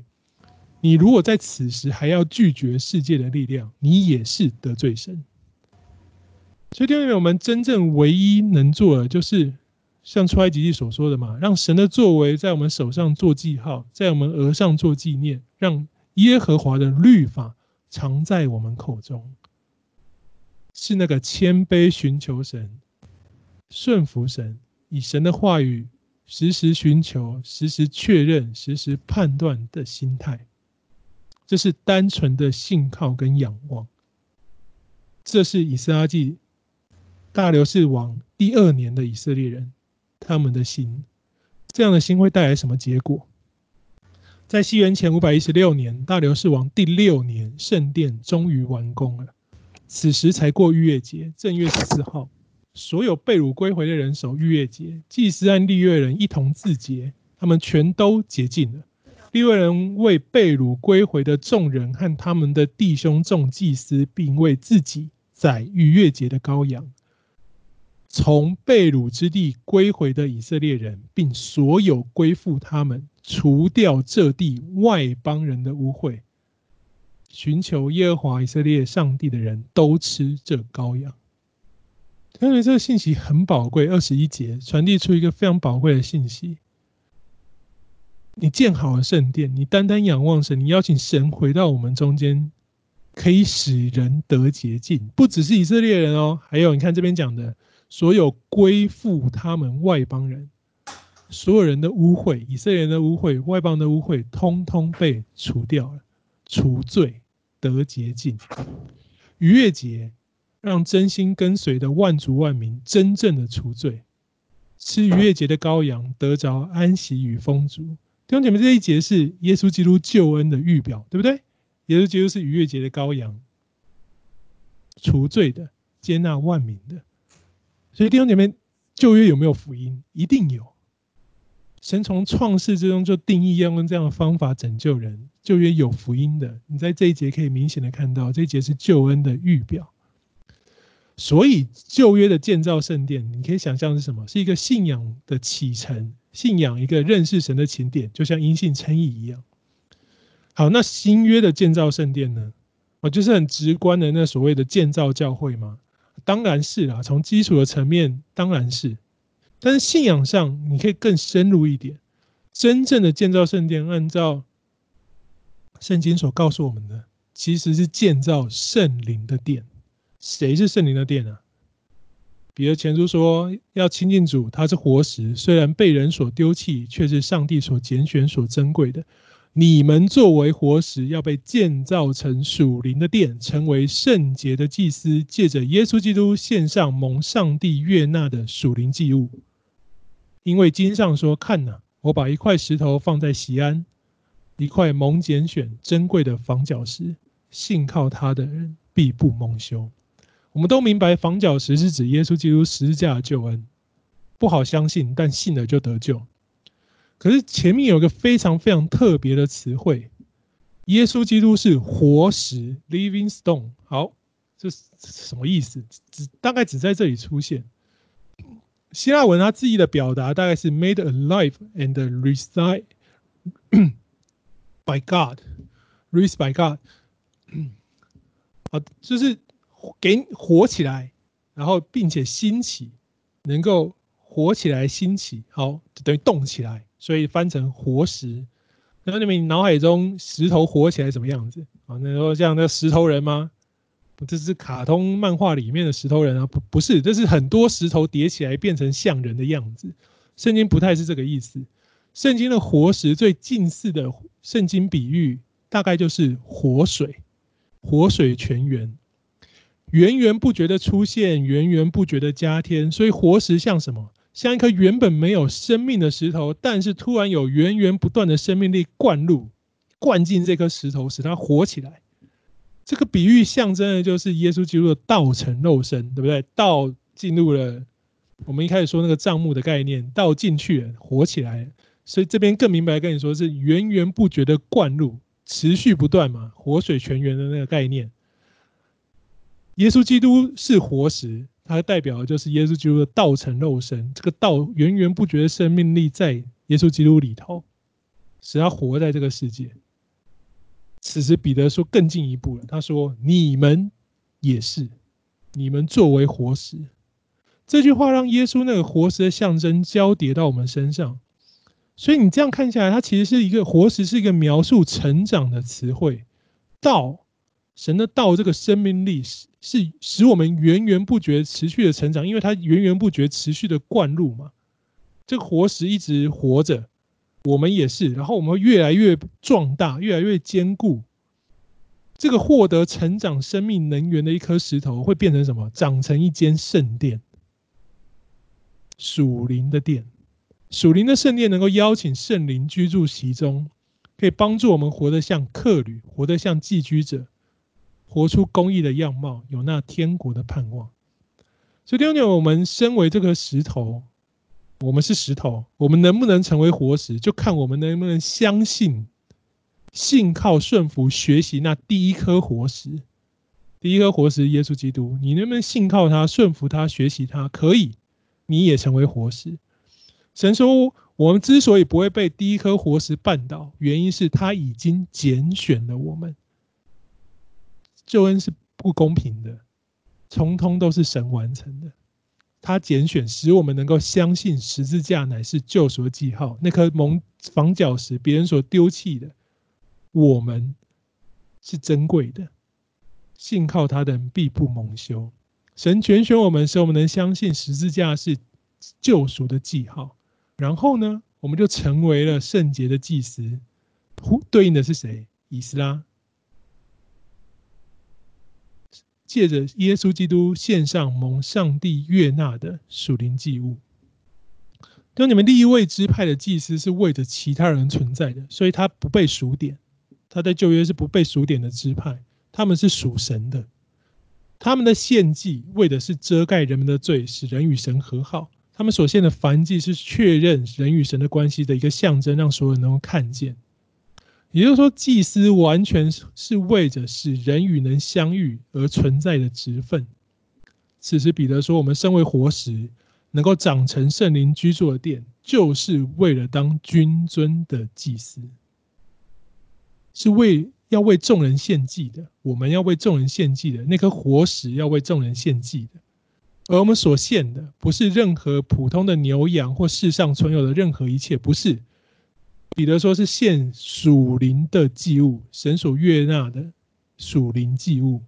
Speaker 1: 你如果在此时还要拒绝世界的力量，你也是得罪神。所以，弟兄们，我们真正唯一能做的就是。像出埃及记所说的嘛，让神的作为在我们手上做记号，在我们额上做纪念，让耶和华的律法藏在我们口中，是那个谦卑寻求神、顺服神，以神的话语时时寻求、时时确认、时时判断的心态。这是单纯的信靠跟仰望。这是以斯拉记大流士王第二年的以色列人。他们的心，这样的心会带来什么结果？在西元前五百一十六年，大流士王第六年，圣殿终于完工了。此时才过逾越节，正月十四号，所有被掳归回的人守逾越节，祭司和利未人一同自洁，他们全都洁净了。利未人为被掳归回的众人和他们的弟兄众祭司，并为自己宰逾越节的羔羊。从被掳之地归回的以色列人，并所有归附他们，除掉这地外邦人的污秽，寻求耶和华以色列上帝的人都吃这羔羊。因为这个信息很宝贵，二十一节传递出一个非常宝贵的信息。你建好了圣殿，你单单仰望神，你邀请神回到我们中间，可以使人得洁净，不只是以色列人哦，还有你看这边讲的，所有归附他们外邦人，所有人的污秽，以色列人的污秽，外邦的污秽，通通被除掉了，除罪得洁净。逾越节让真心跟随的万族万民真正的除罪，吃逾越节的羔羊得着安息与丰足。弟兄姐妹，这一节是耶稣基督救恩的预表，对不对？耶稣基督是逾越节的羔羊，除罪的，接纳万民的。所以弟兄姐妹，旧约有没有福音？一定有。神从创世之中就定义要用这样的方法拯救人，旧约有福音的。你在这一节可以明显的看到，这一节是救恩的预表。所以旧约的建造圣殿，你可以想象是什么？是一个信仰的启程。信仰一个认识神的起点，就像因信称义一样。好，那新约的建造圣殿呢？哦，就是很直观的那所谓的建造教会嘛？当然是啦，从基础的层面当然是。但是信仰上，你可以更深入一点。真正的建造圣殿，按照圣经所告诉我们的，其实是建造圣灵的殿。谁是圣灵的殿啊？彼得前书说，要亲近主，他是活石，虽然被人所丢弃，却是上帝所拣选、所珍贵的。你们作为活石，要被建造成属灵的殿，成为圣洁的祭司，借着耶稣基督献上蒙上帝悦纳的属灵祭物。因为经上说：“看哪，我把一块石头放在西安，一块蒙拣选、珍贵的房角石，信靠他的人必不蒙羞。”我们都明白，房角石是指耶稣基督十字架救恩，不好相信，但信了就得救。可是前面有个非常非常特别的词汇，耶稣基督是活石 （living stone）。好，这是什么意思？只大概只在这里出现。希腊文它字义的表达大概是 “made alive and raised by God”，raised by God。好，就是。给活起来，然后并且兴起，能够活起来兴起，好，就等于动起来，所以翻成活石。然后你们脑海中石头活起来什么样子啊？那说像那石头人吗？这是卡通漫画里面的石头人啊？不，不是，这是很多石头叠起来变成像人的样子。圣经不太是这个意思。圣经的活石最近似的圣经比喻，大概就是活水，活水泉源。源源不绝的出现，源源不绝的加添，所以活石像什么？像一颗原本没有生命的石头，但是突然有源源不断的生命力灌入、灌进这颗石头，使它活起来。这个比喻象征的就是耶稣基督的道成肉身，对不对？道进入了我们一开始说那个帐目的概念，道进去了，活起来。所以这边更明白跟你说，是源源不绝的灌入，持续不断嘛，活水泉源的那个概念。耶稣基督是活石，它代表的就是耶稣基督的道成肉身。这个道源源不绝的生命力在耶稣基督里头，使他活在这个世界。此时彼得说更进一步了，他说：“你们也是，你们作为活石。”这句话让耶稣那个活石的象征交叠到我们身上。所以你这样看下来，它其实是一个活石，是一个描述成长的词汇。道。神的道，这个生命力是是使我们源源不绝持续的成长，因为它源源不绝持续的灌入嘛。这个活石一直活着，我们也是，然后我们越来越壮大，越来越坚固。这个获得成长生命能源的一颗石头，会变成什么？长成一间圣殿，属灵的殿，属灵的圣殿能够邀请圣灵居住其中，可以帮助我们活得像客旅，活得像寄居者。活出公义的样貌，有那天国的盼望。所以弟兄姐妹，我们身为这个石头，我们是石头，我们能不能成为活石，就看我们能不能相信、信靠、顺服、学习那第一颗活石。第一颗活石，耶稣基督，你能不能信靠他、顺服他、学习他？可以，你也成为活石。神说，我们之所以不会被第一颗活石绊倒，原因是他已经拣选了我们。救恩是不公平的，从通都是神完成的。他拣选，使我们能够相信十字架乃是救赎的记号。那颗蒙房角石，别人所丢弃的，我们是珍贵的。信靠他的人必不蒙羞。神拣选我们，使我们能相信十字架是救赎的记号。然后呢，我们就成为了圣洁的祭司。对应的是谁？以斯拉。借着耶稣基督献上蒙上帝悦纳的属灵祭物。当你们利未支派的祭司是为着其他人存在的，所以他不被数点。他在旧约是不被数点的支派，他们是属神的。他们的献祭为的是遮盖人们的罪，使人与神和好。他们所献的燔祭是确认人与神的关系的一个象征，让所有人能够看见。也就是说，祭司完全是为着使人与人相遇而存在的职分。此时，彼得说：“我们身为活石，能够长成圣灵居住的殿，就是为了当君尊的祭司，是为要为众人献祭的。我们要为众人献祭的那颗活石，要为众人献祭的。而我们所献的，不是任何普通的牛羊或世上存有的任何一切，不是。”彼得说：“是献属灵的祭物，神所悦纳的属灵祭物，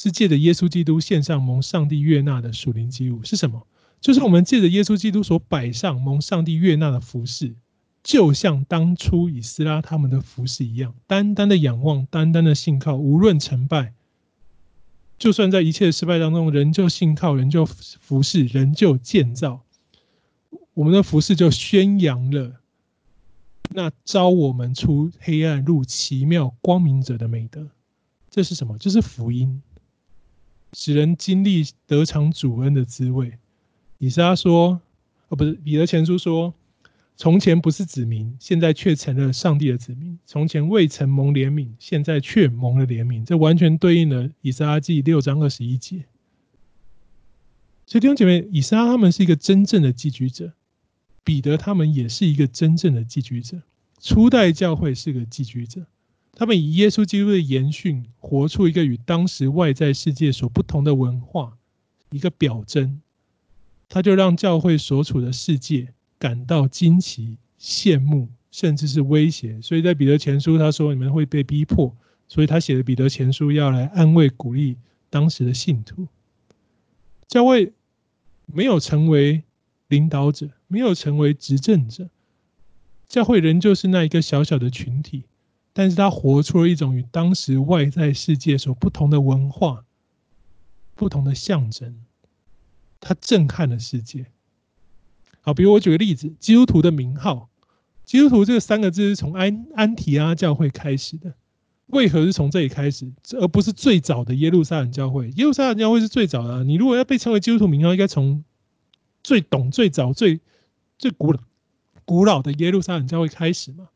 Speaker 1: 是借着耶稣基督献上蒙上帝悦纳的属灵祭物是什么？就是我们借着耶稣基督所摆上蒙上帝悦纳的服事，就像当初以斯拉他们的服事一样，单单的仰望，单单的信靠，无论成败，就算在一切的失败当中，仍旧信靠，仍旧服事，仍旧建造，我们的服事就宣扬了。”那召我们出黑暗入奇妙光明者的美德，这是什么？这是福音，使人经历得偿主恩的滋味。以撒说：“哦，不是，彼得前书说，从前不是子民，现在却成了上帝的子民；从前未曾蒙怜悯，现在却蒙了怜悯。”这完全对应了以撒记六章二十一节。所以弟兄姐妹，以撒他们是一个真正的寄居者。彼得他们也是一个真正的寄居者，初代教会是个寄居者，他们以耶稣基督的言训，活出一个与当时外在世界所不同的文化，一个表征，他就让教会所处的世界感到惊奇、羡慕，甚至是威胁。所以在彼得前书他说：“你们会被逼迫。”所以他写的彼得前书要来安慰、鼓励当时的信徒。教会没有成为。领导者没有成为执政者，教会仍旧是那一个小小的群体，但是他活出了一种与当时外在世界所不同的文化、不同的象征，他震撼了世界。好，比如我举个例子，基督徒的名号，基督徒这三个字是从安安提阿教会开始的，为何是从这里开始，而不是最早的耶路撒冷教会？耶路撒冷教会是最早的，你如果要被称为基督徒名号，应该从。最懂、最早、最最古老、古老的耶路撒冷教会开始嘛？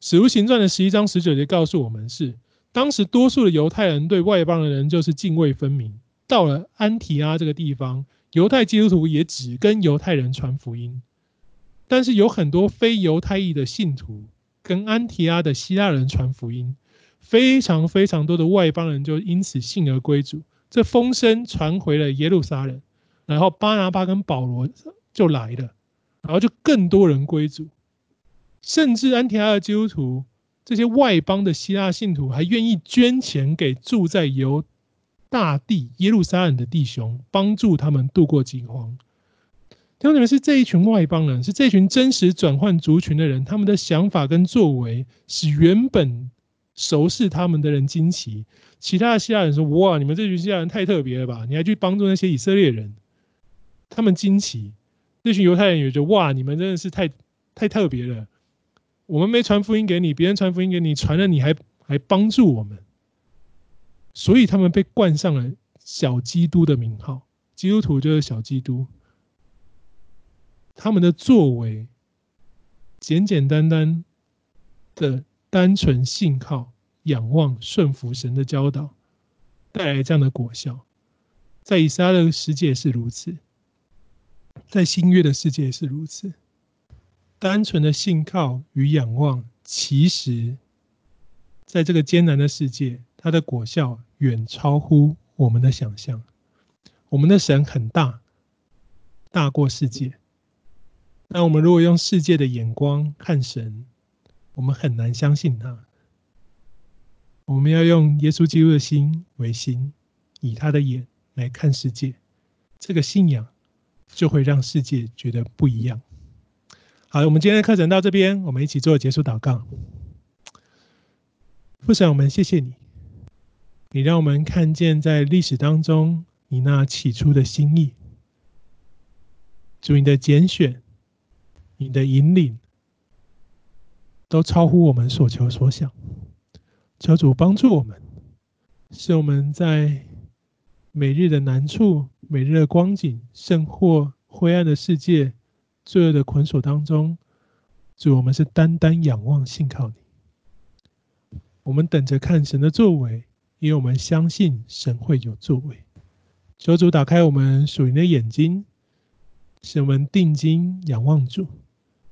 Speaker 1: 使徒行传的十一章十九节告诉我们是，当时多数的犹太人对外邦的人就是泾渭分明。到了安提阿这个地方，犹太基督徒也只跟犹太人传福音，但是有很多非犹太裔的信徒跟安提阿的希腊人传福音，非常非常多的外邦人就因此信而归主，这风声传回了耶路撒冷。然后巴拿巴跟保罗就来了，然后就更多人归主，甚至安提阿的基督徒这些外邦的希腊信徒还愿意捐钱给住在犹大地耶路撒冷的弟兄，帮助他们度过饥荒。弟兄姊妹，是这一群外邦人，是这群真实转换族群的人，他们的想法跟作为使原本熟识他们的人惊奇。其他的希腊人说：“哇，你们这群希腊人太特别了吧？你还去帮助那些以色列人？”他们惊奇，那群犹太人也觉得哇，你们真的是太太特别了。我们没传福音给你，别人传福音给你，传了你还还帮助我们，所以他们被冠上了小基督的名号。基督徒就是小基督。他们的作为，简简单单的单纯信靠、仰望、顺服神的教导，带来这样的果效。在以撒的世界是如此。在新约的世界也是如此，单纯的信靠与仰望，其实，在这个艰难的世界，它的果效远超乎我们的想象。我们的神很大，大过世界。那我们如果用世界的眼光看神，我们很难相信他。我们要用耶稣基督的心为心，以他的眼来看世界，这个信仰就会让世界觉得不一样。好，我们今天的课程到这边，我们一起做结束祷告。父神，我们谢谢你，你让我们看见在历史当中你那起初的心意，主你的拣选，你的引领，都超乎我们所求所想。求主帮助我们，使我们在每日的难处、每日的光景，甚或灰暗的世界、罪恶的捆锁当中，主，我们是单单仰望、信靠你。我们等着看神的作为，因为我们相信神会有作为。求主打开我们属灵的眼睛，使我们定睛仰望主，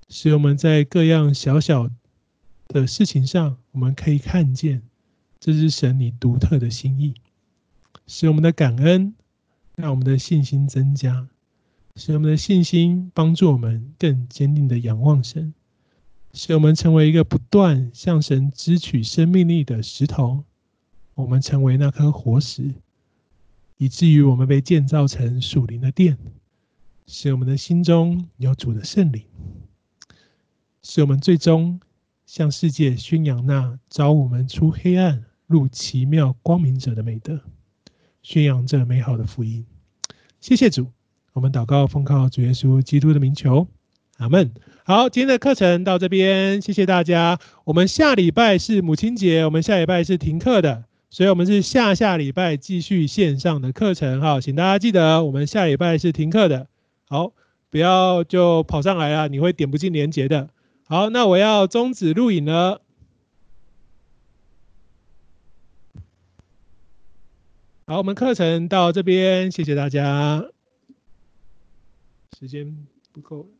Speaker 1: 使我们在各样小小的事情上，我们可以看见，这是神你独特的心意，使我们的感恩，让我们的信心增加，使我们的信心帮助我们更坚定的仰望神，使我们成为一个不断向神支取生命力的石头，我们成为那颗活石，以至于我们被建造成属灵的殿，使我们的心中有主的圣灵，使我们最终。向世界宣扬那召我们出黑暗入奇妙光明者的美德，宣扬这美好的福音。谢谢主，我们祷告奉靠主耶稣基督的名求，阿门。好，今天的课程到这边，谢谢大家。我们下礼拜是母亲节，我们下礼拜是停课的，所以我们是下下礼拜继续线上的课程。好，请大家记得，我们下礼拜是停课的。好，不要就跑上来了，你会点不进连结的。好，那我要终止录影了。好，我们课程到这边，谢谢大家。时间不够了。